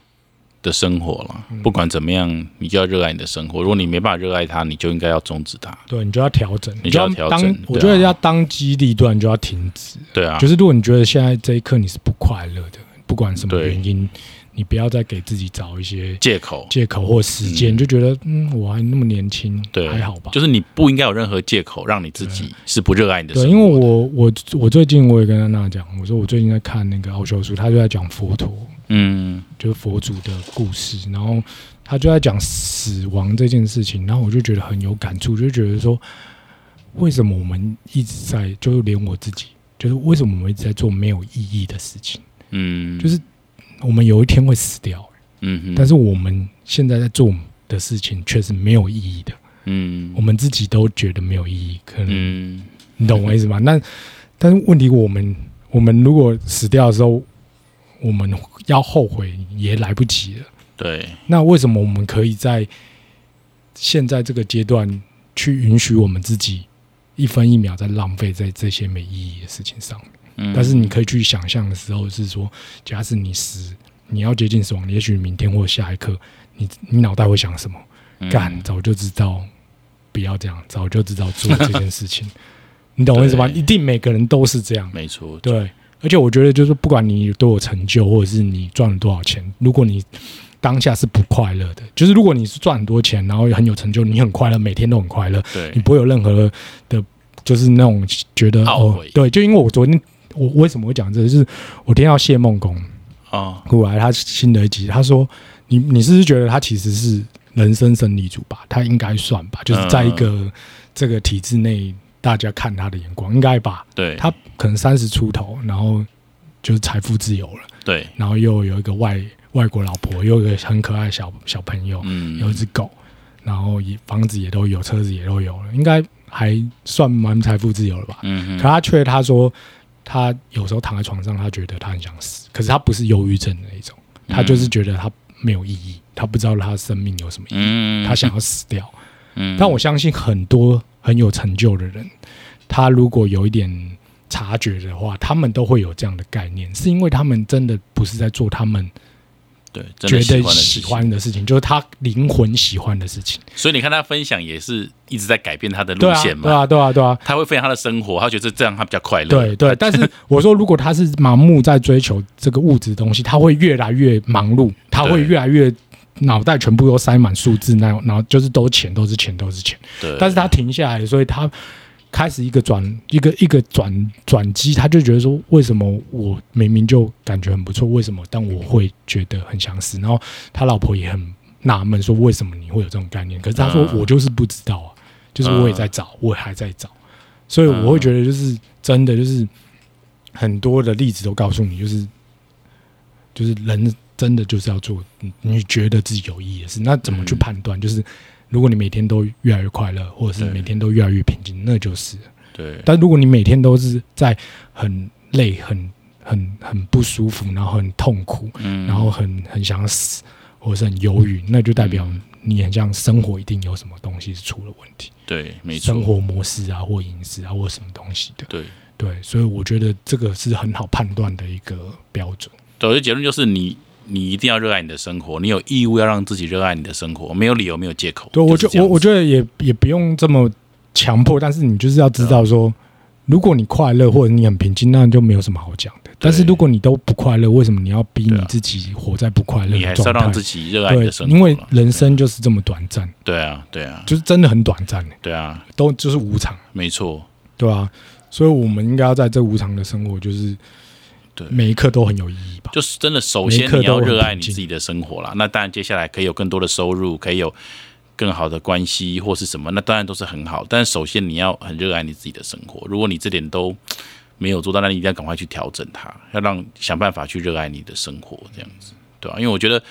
的生活了，嗯不管怎么样，你就要热爱你的生活。如果你没办法热爱它，你就应该要终止它。对，你就要调整，你就要调整我觉得要当机立断，就要停止。对啊，就是如果你觉得现在这一刻你是不快乐的，不管什么原因，你不要再给自己找一些借口。借口或时间，嗯就觉得嗯，我还那么年轻，对，还好吧。就是你不应该有任何借口让你自己是不热爱你的生对，活的。因为我我我最近我也跟安娜讲，我说我最近在看那个奥修书，他就在讲佛陀，嗯就是佛祖的故事，然后他就在讲死亡这件事情，然后我就觉得很有感触，就觉得说，为什么我们一直在，就是连我自己，就是为什么我们一直在做没有意义的事情？嗯，就是我们有一天会死掉，嗯哼，但是我们现在在做的事情却是没有意义的，嗯我们自己都觉得没有意义，可能嗯你懂我意思吗？那但是问题，我们我们如果死掉的时候，我们要后悔也来不及了。对，那为什么我们可以在现在这个阶段去允许我们自己一分一秒在浪费在这些没意义的事情上面？嗯但是你可以去想象的时候是说，假使你死，你要接近死亡，也许明天或下一刻，你你脑袋会想什么？嗯干，早就知道不要这样，早就知道做这件事情。你懂我意思吗？一定每个人都是这样。没错，对，而且我觉得就是不管你有多有成就，或者是你赚了多少钱，如果你当下是不快乐的，就是如果你是赚很多钱，然后很有成就，你很快乐，每天都很快乐，对你，不会有任何的，就是那种觉得哦，对，就因为我昨天我为什么会讲这个，就是我听到谢梦工哦，过来他新的一集，他说你你是不是觉得他其实是人生胜利组吧？他应该算吧，就是在一个、嗯这个体制内，大家看他的眼光应该吧？对，他可能三十出头，然后就是财富自由了，对，然后又有一个外外国老婆，又有一个很可爱的小小朋友，嗯，有一只狗，然后也房子也都有，车子也都有了，应该还算蛮财富自由了吧？嗯哼，可他却他说，他有时候躺在床上，他觉得他很想死，可是他不是忧郁症的那一种，他就是觉得他没有意义，他不知道他的生命有什么意义，嗯，他想要死掉。嗯，但我相信很多很有成就的人，他如果有一点察觉的话，他们都会有这样的概念，是因为他们真的不是在做他们对，真觉得喜欢的事情就是他灵魂喜欢的事情。所以你看他分享也是一直在改变他的路线嘛，对啊，对啊，对啊。他会分享他的生活，他觉得这样他比较快乐，对对，但是我说，如果他是盲目在追求这个物质的东西，他会越来越忙碌，他会越来越脑袋全部都塞满数字那种，然后就是都钱，都是钱，都是钱。对，但是他停下来，所以他开始一个转一个一个转转机，他就觉得说，为什么我明明就感觉很不错，为什么但我会觉得很想死？然后他老婆也很纳闷，说为什么你会有这种概念？可是他说嗯我就是不知道啊，就是我也在找，我还在找，所以我会觉得就是真的就是很多的例子都告诉你，就是就是人真的就是要做你你觉得自己有意义的事，那怎么去嗯判断？就是如果你每天都越来越快乐，或者是每天都越来越平静，那就是。对，但如果你每天都是在很累、很很很不舒服，然后很痛苦，嗯，然后很很想死，或者是很忧郁，那就代表嗯你很像生活一定有什么东西是出了问题，对，没错，生活模式啊，或饮食啊，或什么东西的。对。对，所以我觉得这个是很好判断的一个标准。对，结论就是你，你一定要热爱你的生活，你有义务要让自己热爱你的生活，没有理由，没有借口。对，我觉我我觉得也也不用这么强迫，但是你就是要知道说，如果你快乐或者你很平静，那就没有什么好讲的。但是如果你都不快乐，为什么你要逼你自己活在不快乐你还？是要让自己热爱你对的生，活，因为人生就是这么短暂，对啊，对啊，就是真的很短暂，对啊，都就是无常，没错，对啊、所以我们应该要在这无常的生活，就是对每一刻都很有意义吧。就是真的，首先你要热爱你自己的生活啦。那当然，接下来可以有更多的收入，可以有更好的关系或是什么，那当然都是很好。但首先你要很热爱你自己的生活。如果你这点都没有做到，那你一定要赶快去调整它，要让想办法去热爱你的生活，这样子。对吧、因为我觉得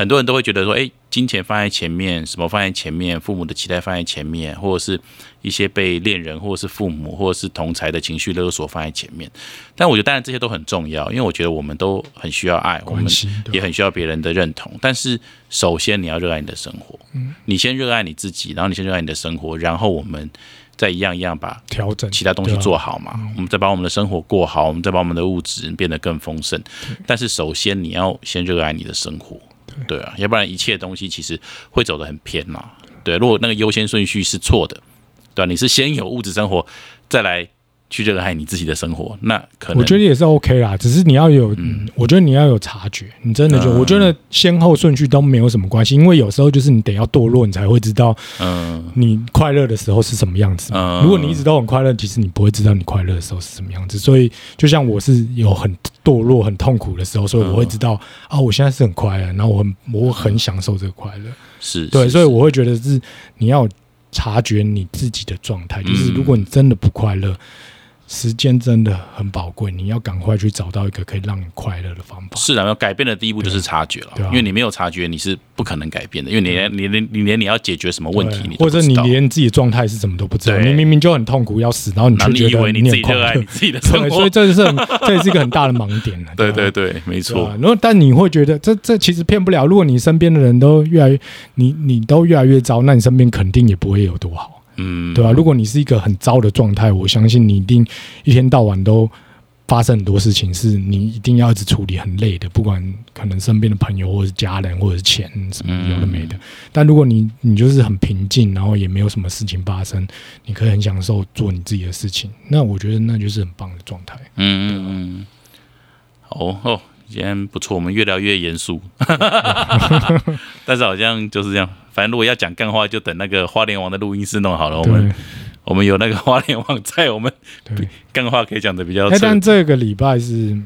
很多人都会觉得说，哎，金钱放在前面，什么放在前面，父母的期待放在前面，或者是一些被恋人，或者是父母，或者是同才的情绪勒索放在前面。但我觉得当然这些都很重要，因为我觉得我们都很需要爱，我们也很需要别人的认同。但是首先你要热爱你的生活，嗯。你先热爱你自己，然后你先热爱你的生活，然后我们再一样一样把调整其他东西做好嘛，我们再把我们的生活过好，我们再把我们的物质变得更丰盛。但是首先你要先热爱你的生活，对啊，要不然一切东西其实会走得很偏嘛。对，如果那个优先顺序是错的，对、你是先有物质生活，再来去热爱你自己的生活，那可能我觉得也是 OK 啦，只是你要有，嗯，我觉得你要有察觉，你真的就，嗯。我觉得先后顺序都没有什么关系，因为有时候就是你得要堕落，你才会知道嗯。你快乐的时候是什么样子。嗯。如果你一直都很快乐，其实你不会知道你快乐的时候是什么样子。所以，就像我是有很堕落、很痛苦的时候，所以我会知道啊，我现在是很快乐，然后我很我很享受这个快乐。是对，所以我会觉得是你要察觉你自己的状态，就是嗯。如果你真的不快乐，时间真的很宝贵，你要赶快去找到一个可以让你快乐的方法。是啊，要改变的第一步就是察觉了，因为你没有察觉，你是不可能改变的，因为你连你连你连你要解决什么问题你或者你连自己的状态是什么都不知道，你明明就很痛苦要死，然后你却觉得 你以为你自很快乐己热爱你。自己的生对，活，所以这是很这也是一个很大的盲点了。对吧对对，没错啊，，然后但你会觉得这这其实骗不了。如果你身边的人都越来越你你都越来越糟，那你身边肯定也不会有多好。嗯，对吧、如果你是一个很糟的状态，我相信你一定一天到晚都发生很多事情，是你一定要一直处理，很累的。不管可能身边的朋友，或者是家人，或者是钱什么嗯有的没的。但如果你你就是很平静，然后也没有什么事情发生，你可以很享受做你自己的事情，那我觉得那就是很棒的状态。嗯嗯嗯，好哦，今天不错，我们越聊越严肃，但是好像就是这样。反正如果要讲干话，就等那个花莲王的录音室弄好了，我们我们有那个花莲王在，我们对。干话可以讲的比较哎，彻但这个礼拜是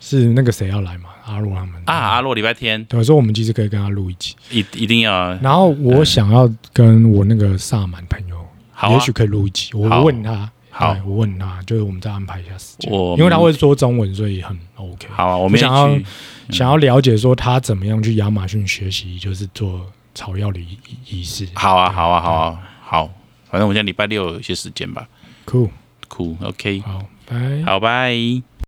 是那个谁要来嘛？阿洛他们啊。阿洛礼拜天对，所以我们其实可以跟他录一集。一一定要啊然后我想要跟我那个萨满朋友，也许可以录一集。我问他，好我问他，就是我们再安排一下时间。因为他会说中文，所以很 OK。好啊，我们想要去想要了解说他怎么样去亚马逊学习，就是做草药的仪仪式。好啊，好啊，好啊，好，反正我们现在礼拜六有一些时间吧。酷，酷，OK，好，拜。好，拜。